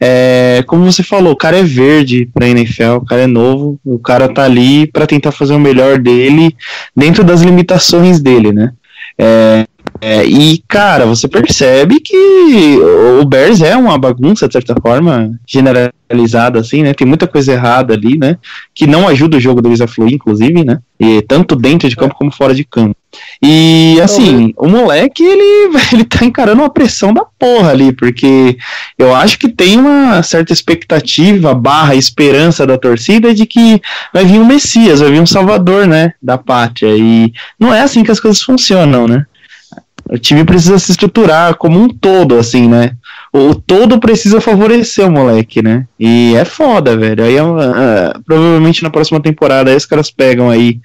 É, como você falou, o cara é verde pra NFL, o cara é novo, o cara tá ali para tentar fazer o melhor dele dentro das limitações dele, né? É, é, e, cara, você percebe que o Bears é uma bagunça, de certa forma, generalizada, assim, né? Tem muita coisa errada ali, né? Que não ajuda o jogo do a fluir, inclusive, né? E, tanto dentro de campo como fora de campo. E, assim, o moleque, ele, ele tá encarando uma pressão da porra ali, porque eu acho que tem uma certa expectativa, barra esperança da torcida de que vai vir um Messias, vai vir um Salvador, né? Da pátria. E não é assim que as coisas funcionam, né? O time precisa se estruturar como um todo, assim, né? o todo precisa favorecer o moleque, né? E é foda, velho. Aí uh, provavelmente na próxima temporada aí os caras pegam aí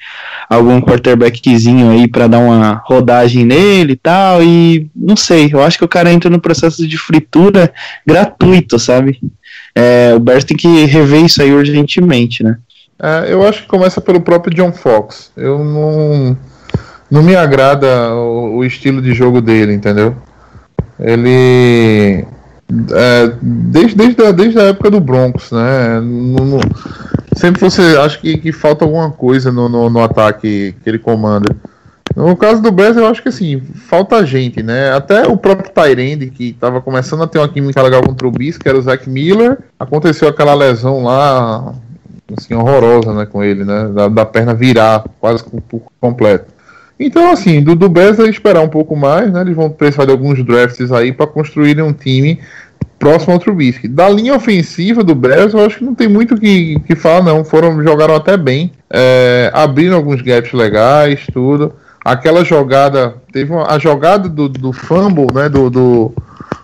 algum quarterbackzinho aí para dar uma rodagem nele e tal. E não sei, eu acho que o cara entra no processo de fritura gratuito, sabe? É, o Bears tem que rever isso aí urgentemente, né? É, eu acho que começa pelo próprio John Fox. Eu não. Não me agrada o, o estilo de jogo dele, entendeu? Ele. É, desde, desde, a, desde a época do Broncos, né? No, no, sempre você acha que, que falta alguma coisa no, no, no, ataque que ele comanda. No caso do Bears, eu acho que assim, falta gente, né? Até o próprio Tyrande, que estava começando a ter uma química legal contra o Bis, que era o Zach Miller, aconteceu aquela lesão lá, assim, horrorosa, né, com ele, né? Da, da perna virar quase por completo. Então, assim, do, do Bears é esperar um pouco mais, né? Eles vão precisar de alguns drafts aí para construírem um time próximo ao Trubisky. Da linha ofensiva do Bears, eu acho que não tem muito que, que falar, não. Foram, jogaram até bem, é, abriram alguns gaps legais, tudo. Aquela jogada, teve uma, a jogada do, do fumble, né? Do, do,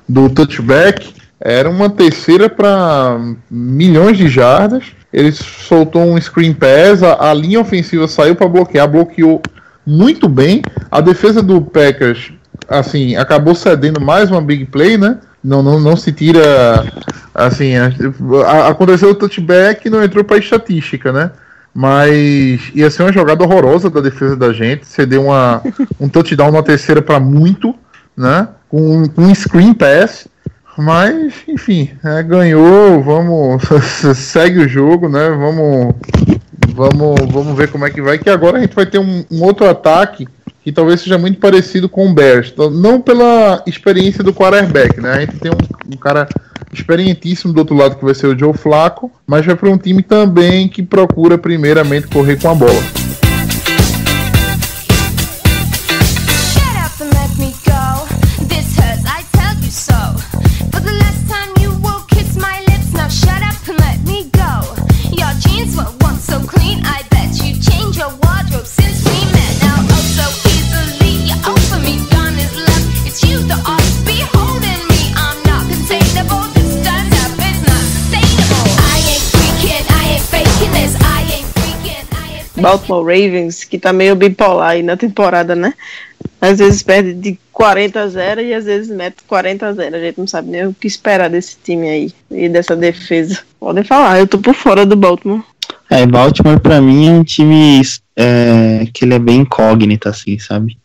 do touchback, era uma terceira para milhões de jardas. Ele soltou um screen pass, a, a linha ofensiva saiu para bloquear, bloqueou muito bem. A defesa do Packers, assim, acabou cedendo mais uma big play, né? Não, não, não se tira. Assim, a, aconteceu o touchback e não entrou para estatística, né? Mas ia ser uma jogada horrorosa da defesa da gente. Ceder uma, um touchdown na terceira para muito, né? Com, com um screen pass. Mas, enfim, é, ganhou. Vamos. segue o jogo, né? Vamos Vamos, vamos ver como é que vai. Que agora a gente vai ter um, um outro ataque que talvez seja muito parecido com o Bears. Então, não pela experiência do quarterback, né? A gente tem um, um, cara experientíssimo do outro lado que vai ser o Joe Flaco, mas vai para um time também que procura primeiramente correr com a bola. Baltimore Ravens, que tá meio bipolar aí na temporada, né? Às vezes perde de 40 a 0 e às vezes mete 40 a 0. A gente não sabe nem o que esperar desse time aí e dessa defesa. Podem falar, eu tô por fora do Baltimore. É, Baltimore para mim é um time é, que ele é bem incógnito, assim, sabe?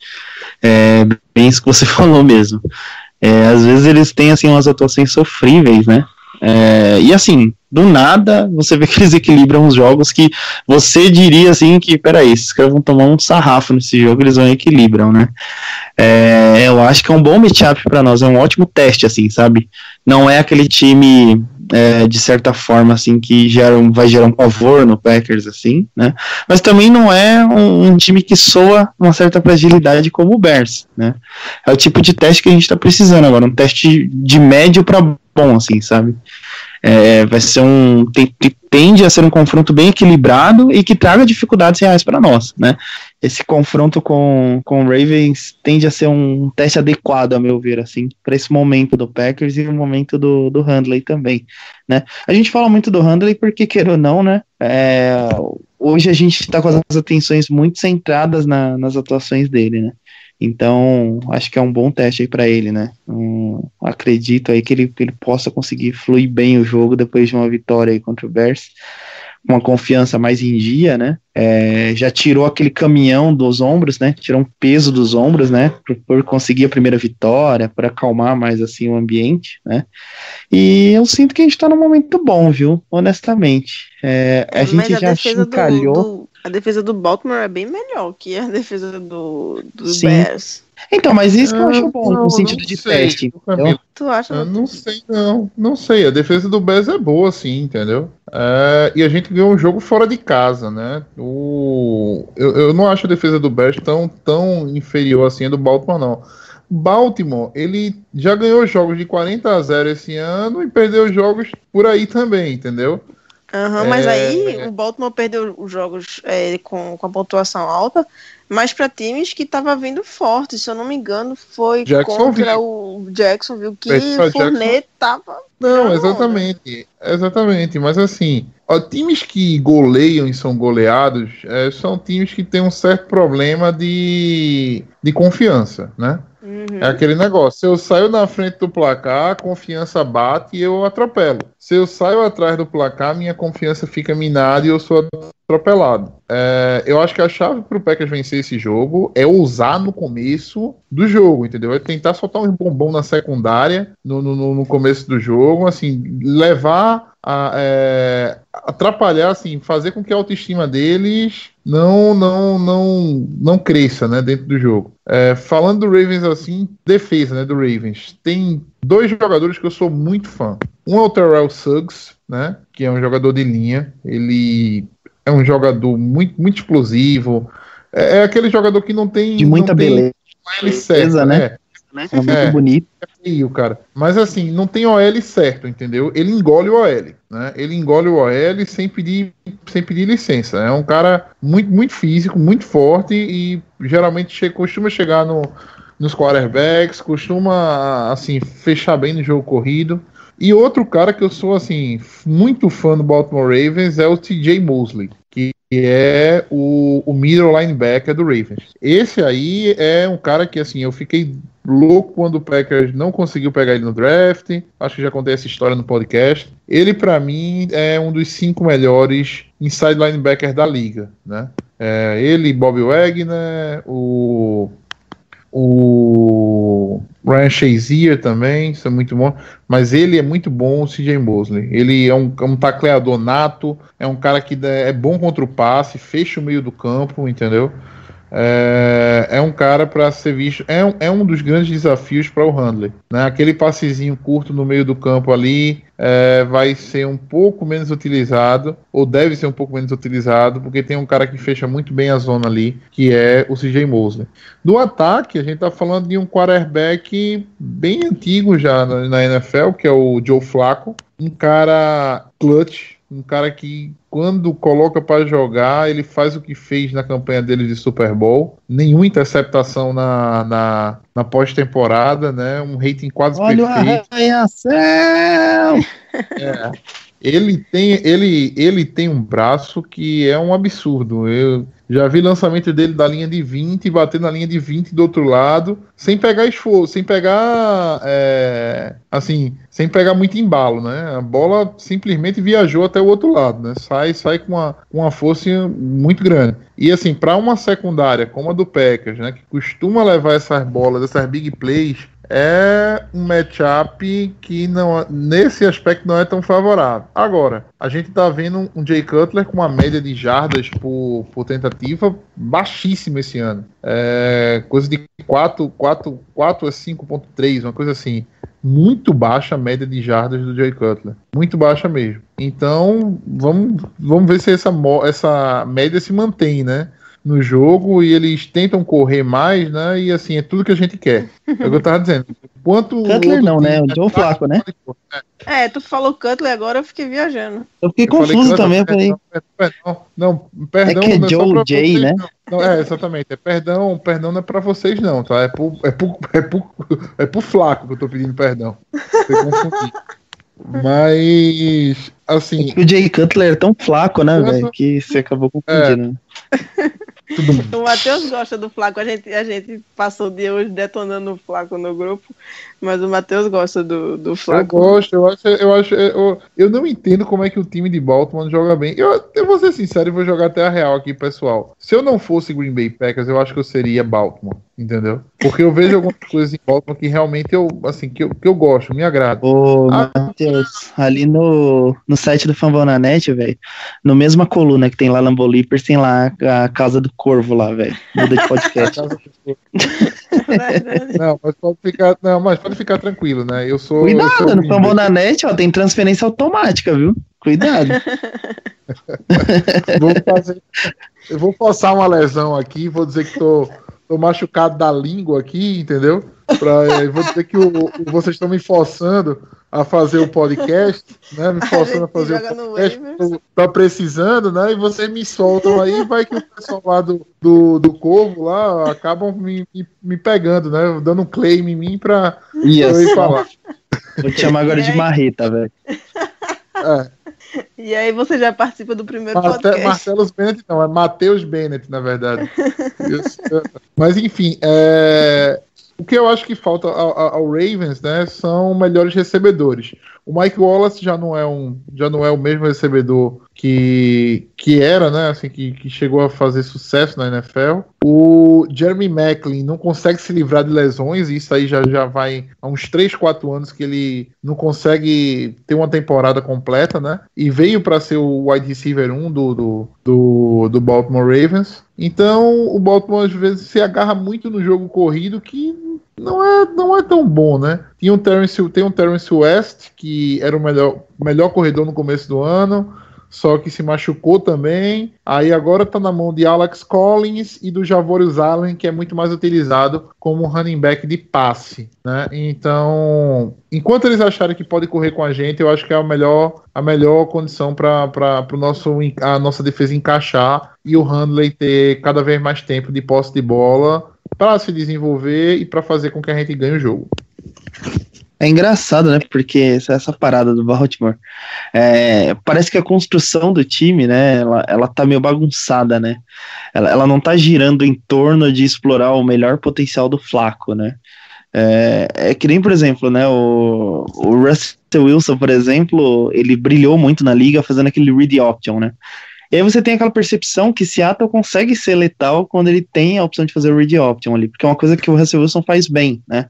É bem isso que você falou mesmo. É, às vezes eles têm assim umas atuações sofríveis, né? É, e assim, do nada, você vê que eles equilibram os jogos que você diria assim que, peraí, esses caras vão tomar um sarrafo nesse jogo, eles vão equilibram, né? É, eu acho que é um bom matchup para nós, é um ótimo teste, assim, sabe? Não é aquele time, é, de certa forma, assim, que gera, vai gerar um pavor no Packers, assim, né? Mas também não é um, um time que soa uma certa fragilidade como o Bears, né? É o tipo de teste que a gente tá precisando agora, um teste de médio para bom, assim, sabe? É, vai ser um. Tende a ser um confronto bem equilibrado e que traga dificuldades reais para nós, né? Esse confronto com, com Ravens tende a ser um teste adequado, a meu ver, assim, para esse momento do Packers e o momento do, do Handley também, né? A gente fala muito do Handley porque, queira ou não, né? É, hoje a gente está com as atenções muito centradas na, nas atuações dele, né? Então, acho que é um bom teste aí para ele, né? Um, acredito aí que ele, que ele possa conseguir fluir bem o jogo depois de uma vitória aí contra o Bears, com uma confiança mais em dia, né? É, já tirou aquele caminhão dos ombros, né? Tirou um peso dos ombros, né? Por, por conseguir a primeira vitória, para acalmar mais assim o ambiente, né? E eu sinto que a gente tá num momento bom, viu? Honestamente. É, a gente já chincalhou. Do, do a defesa do Baltimore é bem melhor que a defesa do, do Bears. Então, mas isso que eu acho bom, não, no sentido de sei, teste. Tu acha? Eu não sei, não. Não sei. A defesa do Bears é boa, sim, entendeu? É, e a gente ganhou um jogo fora de casa, né? O, eu, eu não acho a defesa do Bears tão, tão inferior assim a do Baltimore, não. Baltimore, ele já ganhou jogos de 40 a 0 esse ano e perdeu jogos por aí também, entendeu? Uhum, mas é... aí o Baltimore perdeu os jogos é, com, com a pontuação alta mas para times que tava vindo forte. Se eu não me engano, foi contra o Jacksonville que Esse Fournette tava. Não, Não, exatamente. Exatamente. Mas assim, ó, times que goleiam e são goleados é, são times que têm um certo problema de, de confiança, né? Uhum. É aquele negócio. Se eu saio na frente do placar, a confiança bate e eu atropelo. Se eu saio atrás do placar, minha confiança fica minada e eu sou atropelado. É, eu acho que a chave para o Packers vencer esse jogo é ousar no começo do jogo, entendeu? É tentar soltar um bombom na secundária no, no, no começo do jogo, assim, levar a é, atrapalhar, assim, fazer com que a autoestima deles não não não não cresça, né, dentro do jogo. É, falando do Ravens assim, defesa, né, do Ravens, tem dois jogadores que eu sou muito fã. Um é o Terrell Suggs, né, que é um jogador de linha. Ele é um jogador muito muito explosivo. É, é aquele jogador que não tem De muita não tem beleza, certo, né? Né? é muito É. bonito. feio, cara. Mas assim, não tem OL certo, entendeu? Ele engole o OL, né? Ele engole o OL sem pedir, sem pedir licença. É um cara muito, muito físico, muito forte e geralmente che costuma chegar no, nos quarterbacks, costuma assim fechar bem no jogo corrido. E outro cara que eu sou assim muito fã do Baltimore Ravens é o TJ Mosley, que é o, o middle linebacker do Ravens. Esse aí é um cara que assim eu fiquei louco quando o Packers não conseguiu pegar ele no draft. Acho que já contei essa história no podcast. Ele, pra mim, é um dos cinco melhores inside linebackers da liga, né? É, ele, Bob Wagner, o o Ryan Shazier também, isso é muito bom, mas ele é muito bom, o CJ Mosley. Ele é um, é um tacleador nato, é um cara que é bom contra o passe, fecha o meio do campo, entendeu? É, é um cara para ser visto. É um, é um dos grandes desafios para o Handler. Né? Aquele passezinho curto no meio do campo ali é, vai ser um pouco menos utilizado, ou deve ser um pouco menos utilizado, porque tem um cara que fecha muito bem a zona ali, que é o CJ Mosley. Do ataque, a gente está falando de um quarterback bem antigo já na, na NFL, que é o Joe Flacco. Um cara clutch, um cara que quando coloca para jogar, ele faz o que fez na campanha dele de Super Bowl. Nenhuma interceptação na, na, na pós-temporada, né? Um rating quase Olha perfeito. arranha-céu! É. Ele tem, ele, ele tem um braço que é um absurdo. Eu já vi lançamento dele da linha de 20 e bater na linha de 20 do outro lado, sem pegar esforço, sem pegar é, assim, sem pegar muito embalo, né? A bola simplesmente viajou até o outro lado, né? Sai, sai com uma, uma força muito grande. E assim, para uma secundária como a do Packers, né, que costuma levar essas bolas, essas big plays, é um matchup que não, nesse aspecto não é tão favorável. Agora, a gente tá vendo um Jay Cutler com uma média de jardas por, por tentativa baixíssima esse ano. É, coisa de 4, 4, 4 a 5.3, uma coisa assim. Muito baixa a média de jardas do Jay Cutler. Muito baixa mesmo. Então, vamos, vamos ver se essa, essa média se mantém, né? No jogo e eles tentam correr mais, né? E assim, é tudo que a gente quer. É o que eu tava dizendo. Quanto Cutler não, né? O Joe Flacco, né? É, tu falou Cutler agora, eu fiquei viajando. Eu fiquei Eu confuso também, eu falei, perdão, perdão, não, perdão, É que é não só Joe pra J, vocês, né? não. Não, é, exatamente. É perdão, perdão não é pra vocês, não, tá? É pro, é pro, é pro, é pro Flaco que eu tô pedindo perdão. Mas, assim, o Jay Cutler é tão flaco, né, velho, que você acabou confundindo. tudo bem. O Matheus gosta do Flaco. A gente, a gente passou o dia hoje detonando o Flaco no grupo, mas o Matheus gosta do, do Eu Flaco. gosto, eu acho, eu acho, eu, eu não entendo como é que o time de Baltimore joga bem. Eu, eu vou ser sincero e vou jogar até a real aqui, pessoal. Se eu não fosse Green Bay Packers, eu acho que eu seria Baltimore, entendeu? Porque eu vejo algumas coisas em Baltimore que realmente eu, assim, que eu, que eu gosto, me agrada. Ô, Ah. Matheus, ali no, no site do Fambonanet, velho, no mesma coluna que tem lá Lambo Leapers, tem lá a Casa do Corvo lá, velho. Muda de podcast. Verdade. Não, mas pode ficar, não, mas pode ficar tranquilo, né? Eu sou. eu Cuidado, sou no. Fambonanet, ó, tem transferência automática, viu? Cuidado. Vou fazer, eu vou forçar uma lesão aqui, vou dizer que tô, tô machucado da língua aqui, entendeu? Pra, vou dizer que o, o, vocês estão me forçando a fazer o podcast, né? Me forçando a, a fazer o podcast. Tá precisando, né? E vocês me soltam aí, vai que o pessoal lá do, do, do Corvo lá acabam me, me, me pegando, né? Dando um claim em mim pra, yes. eu ir falar. Vou te chamar agora de marreta, velho. É. E aí você já participa do primeiro Marte podcast. Marcelo Bennett não, é Matheus Bennett, na verdade. Mas enfim, é... o que eu acho que falta ao, ao, Ravens, né, são melhores recebedores. O Mike Wallace já não é um, já não é o mesmo recebedor que, que era, né? Assim, que, que chegou a fazer sucesso na NFL. O Jeremy Macklin não consegue se livrar de lesões, e isso aí já, já vai há uns 3, 4 anos que ele não consegue ter uma temporada completa, né? E veio para ser o wide receiver 1 do, do, do, do Baltimore Ravens. Então o Baltimore às vezes se agarra muito no jogo corrido que não é, não é tão bom, né? Tinha um Terence, tem um Terence West, que era o melhor, melhor corredor no começo do ano só que se machucou também. Aí agora tá na mão de Alex Collins e do Javorius Allen, que é muito mais utilizado como running back de passe, né? Então, enquanto eles acharem que pode correr com a gente, eu acho que é a melhor, a melhor condição para nosso a nossa defesa encaixar e o Handley ter cada vez mais tempo de posse de bola para se desenvolver e para fazer com que a gente ganhe o jogo. É engraçado, né? Porque essa parada do Baltimore. É, parece que a construção do time, né? Ela, ela tá meio bagunçada, né? Ela, ela não tá girando em torno de explorar o melhor potencial do Flaco, né? É, é que nem, por exemplo, né? O, o Russell Wilson, por exemplo, ele brilhou muito na liga fazendo aquele read option, né? E aí você tem aquela percepção que Seattle consegue ser letal quando ele tem a opção de fazer o read option ali, porque é uma coisa que o Russell Wilson faz bem, né?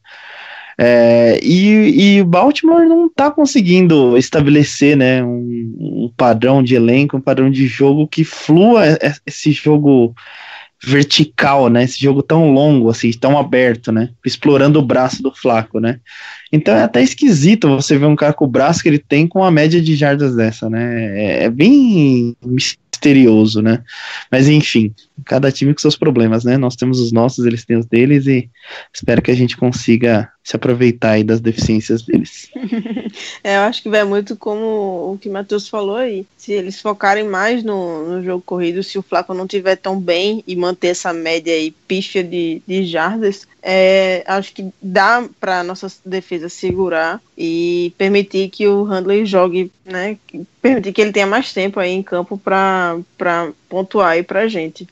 É, e, o Baltimore não está conseguindo estabelecer né, um, um, padrão de elenco, um padrão de jogo que flua esse jogo vertical, né? Esse jogo tão longo, assim, tão aberto, né? Explorando o braço do Flaco, né? Então é até esquisito você ver um cara com o braço que ele tem com a média de jardas dessa, né? É, é bem misterioso, né? Mas enfim, cada time com seus problemas, né? Nós temos os nossos, eles têm os deles e espero que a gente consiga se aproveitar aí das deficiências deles. é, eu acho que vai muito como o que o Matheus falou aí. Se eles focarem mais no, no jogo corrido, se o Flaco não tiver tão bem e manter essa média aí pífia de, de jardas, é, acho que dá para nossa defesa segurar e permitir que o Handley jogue, né? Permitir que ele tenha mais tempo aí em campo para pontuar aí pra gente.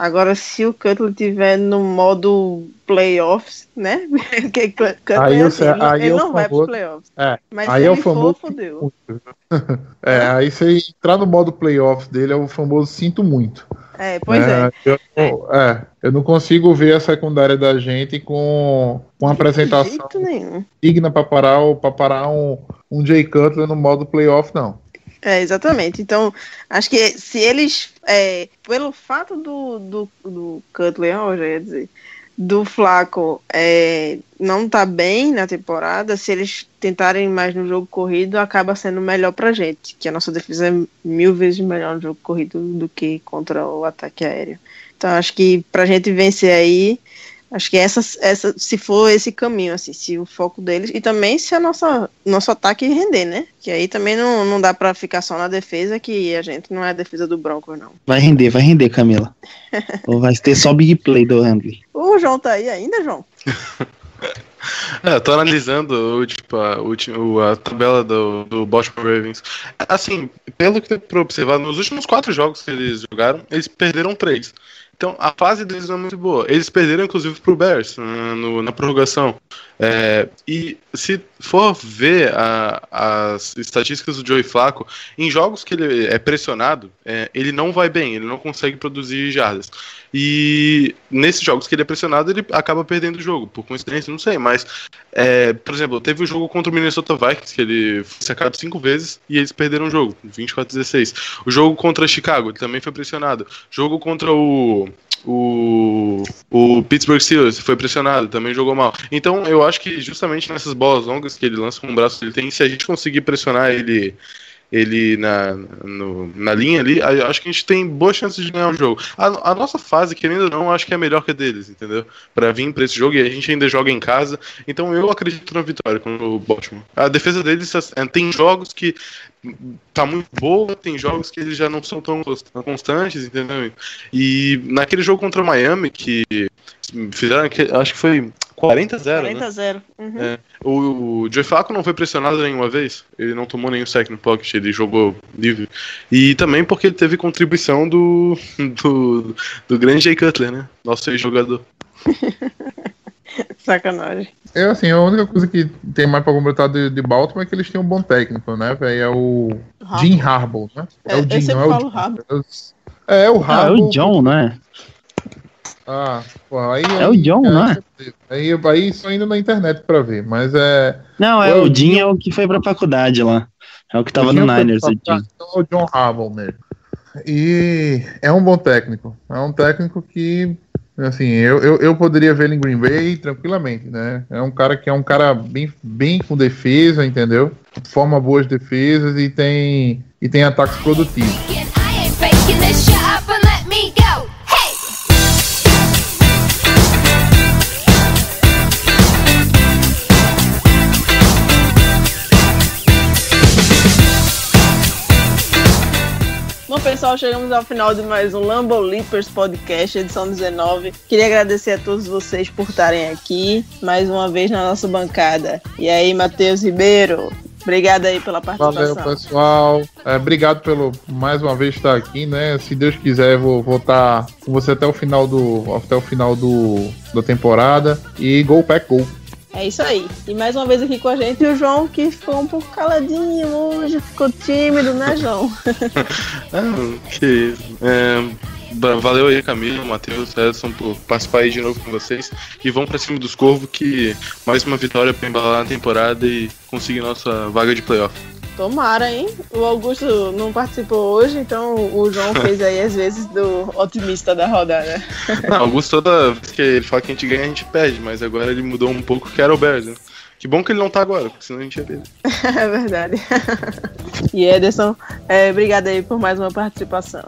Agora, se o Cutler tiver no modo playoffs, né? Porque Cutler aí, assim, aí ele não vai para os playoffs. É, Mas aí se é o famoso for, fodeu. É, é, aí você entrar no modo playoffs dele é o famoso sinto muito. É, pois é. é. Eu, é, eu não consigo ver a secundária da gente com uma apresentação digna para parar, parar um, um Jay Cutler no modo playoff, não. É, exatamente. Então, acho que se eles, é, pelo fato do, do, do Cutler, eu já ia dizer, do Flaco é, não tá bem na temporada, se eles tentarem mais no jogo corrido, acaba sendo melhor pra gente, que a nossa defesa é mil vezes melhor no jogo corrido do que contra o ataque aéreo. Então, acho que pra gente vencer aí, Acho que essa, essa, se for esse caminho, assim, se o foco deles. E também se a nossa nosso ataque render, né? Que aí também não, não dá para ficar só na defesa, que a gente não é a defesa do Broncos, não. Vai render, vai render, Camila. Ou vai ter só big play do Handley. O João tá aí ainda, João? É, eu tô analisando tipo, a, a tabela do, do Baltimore Ravens. Assim, pelo que deu pra observar, nos últimos quatro jogos que eles jogaram, eles perderam três. Então a fase deles não é muito boa. Eles perderam, inclusive, pro Bears na, no, na prorrogação. É, e se for ver a, as estatísticas do Joey Flacco, em jogos que ele é pressionado, é, ele não vai bem, ele não consegue produzir jardas. E nesses jogos que ele é pressionado, ele acaba perdendo o jogo, por coincidência, não sei, mas, é, por exemplo, teve o jogo contra o Minnesota Vikings, que ele foi sacado cinco vezes e eles perderam o jogo, 24 16. O jogo contra Chicago, ele também foi pressionado. Jogo contra o o, o Pittsburgh Steelers foi pressionado, também jogou mal. Então eu acho que justamente nessas bolas longas que ele lança com o braço ele tem, se a gente conseguir pressionar ele ele na, no- na linha ali, acho que a gente tem boas chances de ganhar o jogo. A, a nossa fase, querendo ou não, acho que é melhor que a deles, entendeu? Pra vir pra esse jogo e a gente ainda joga em casa. Então eu acredito na vitória com o Baltimore. A defesa deles é, tem jogos que tá muito boa, tem jogos que eles já não são tão const- constantes, entendeu? E naquele jogo contra o Miami, que fizeram, acho que foi 40-0, né? 40 a 0. Uhum. É. O, o Joe Flacco não foi pressionado nenhuma vez, ele não tomou nenhum sack no pocket, ele jogou livre. E também porque ele teve contribuição do, do, do grande Jay Cutler, né? Nosso ex-jogador. Sacanagem. É assim, a única coisa que tem mais pra completar de, de Baltimore é que eles têm um bom técnico, né, velho? É o Harbaugh. Jim Harbaugh, né? É, eu sempre não é o Jim. Harbaugh. É, é o Ah, é Harbaugh. o John, não é? Ah, pô, aí, É o John, não é? Aí, aí só indo na internet pra ver, mas é. Não, é o o Jim é o que foi pra faculdade lá. É o que tava no Niners, pra- o Jim. Então é o John Harbaugh mesmo. E é um bom técnico. É um técnico que, assim, eu, eu, eu poderia ver ele em Green Bay tranquilamente, né? É um cara que é um cara bem, bem com defesa, entendeu? Forma boas defesas e tem, e tem ataques produtivos. Pessoal, chegamos ao final de mais um Lambo Leapers Podcast, edição 19. Queria agradecer a todos vocês por estarem aqui mais uma vez na nossa bancada. E aí, Matheus Ribeiro, obrigado aí pela participação. Valeu, pessoal. É, obrigado pelo mais uma vez estar aqui, né? Se Deus quiser, vou estar com você até o final do até o final do da temporada e Go Pack Go. É isso aí. E mais uma vez aqui com a gente o João, que ficou um pouco caladinho hoje, ficou tímido, né, João? Ah, que. É, valeu aí, Camilo, Matheus, Edson, por participar aí de novo com vocês. E vamos pra cima dos Corvos, que mais uma vitória pra embalar na temporada e conseguir nossa vaga de playoff. Tomara, hein? O Augusto não participou hoje, então o João fez aí as vezes do otimista da rodada. Não, Augusto, toda vez que ele fala que a gente ganha, a gente perde, mas agora ele mudou um pouco que era o Bears, né? Que bom que ele não tá agora, porque senão a gente ia perder. É verdade. E Ederson, é, obrigado aí por mais uma participação.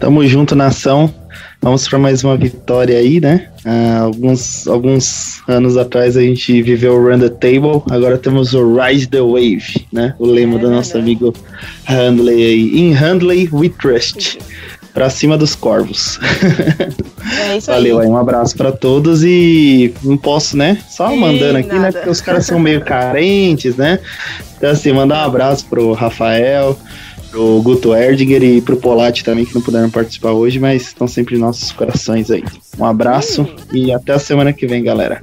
Tamo junto, nação. Vamos para mais uma vitória aí, né? Ah, alguns, alguns anos atrás a gente viveu o Run the Table, agora temos o Rise the Wave, né? O lema É do nosso verdade. amigo Handley aí. In Handley we trust. Pra cima dos corvos. É isso Valeu aí. aí, um abraço pra todos e não posso, né? Só Ih, mandando aqui, né? nada. Porque os caras são meio carentes, né? Então, assim, mandar um abraço pro Rafael, pro Guto Erdinger e pro Polati também, que não puderam participar hoje, mas estão sempre em nossos corações aí. Um abraço Sim. e até a semana que vem, galera.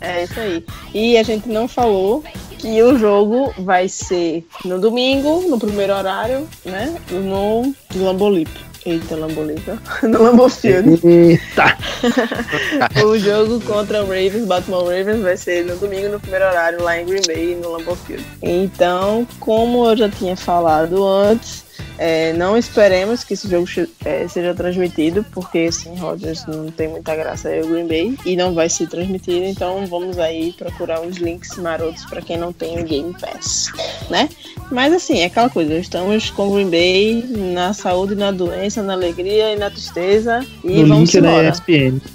É isso aí. E a gente não falou que o jogo vai ser no domingo, no primeiro horário, né? No Lambolip. Eita, Lambolip. ó. No Lambofield. Eita! o jogo contra o Ravens, Baltimore Ravens, vai ser no domingo, no primeiro horário, lá em Green Bay, no Lambeau Field. Então, como eu já tinha falado antes, é, não esperemos que esse jogo é, seja transmitido, porque assim, Rodgers não tem muita graça aí o Green Bay e não vai ser transmitido, então vamos aí procurar os links marotos para quem não tem o Game Pass, né? Mas assim, é aquela coisa, estamos com o Green Bay na saúde, na doença, na alegria e na tristeza e no vamos link da embora. ESPN.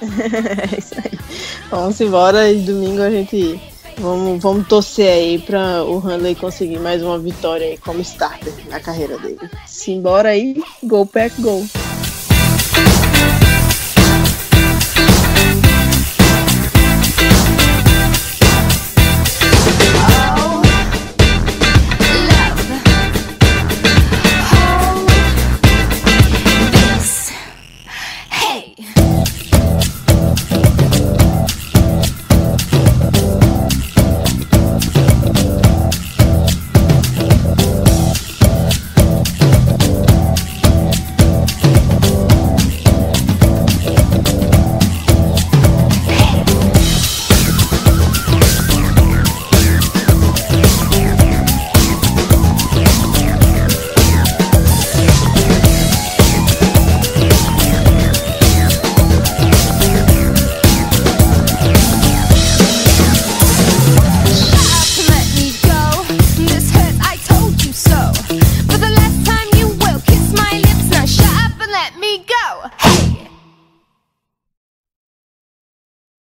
É isso aí. Vamos embora e domingo a gente vamos, vamos torcer aí para o Handley conseguir mais uma vitória aí como starter na carreira dele. Simbora aí, go pack go.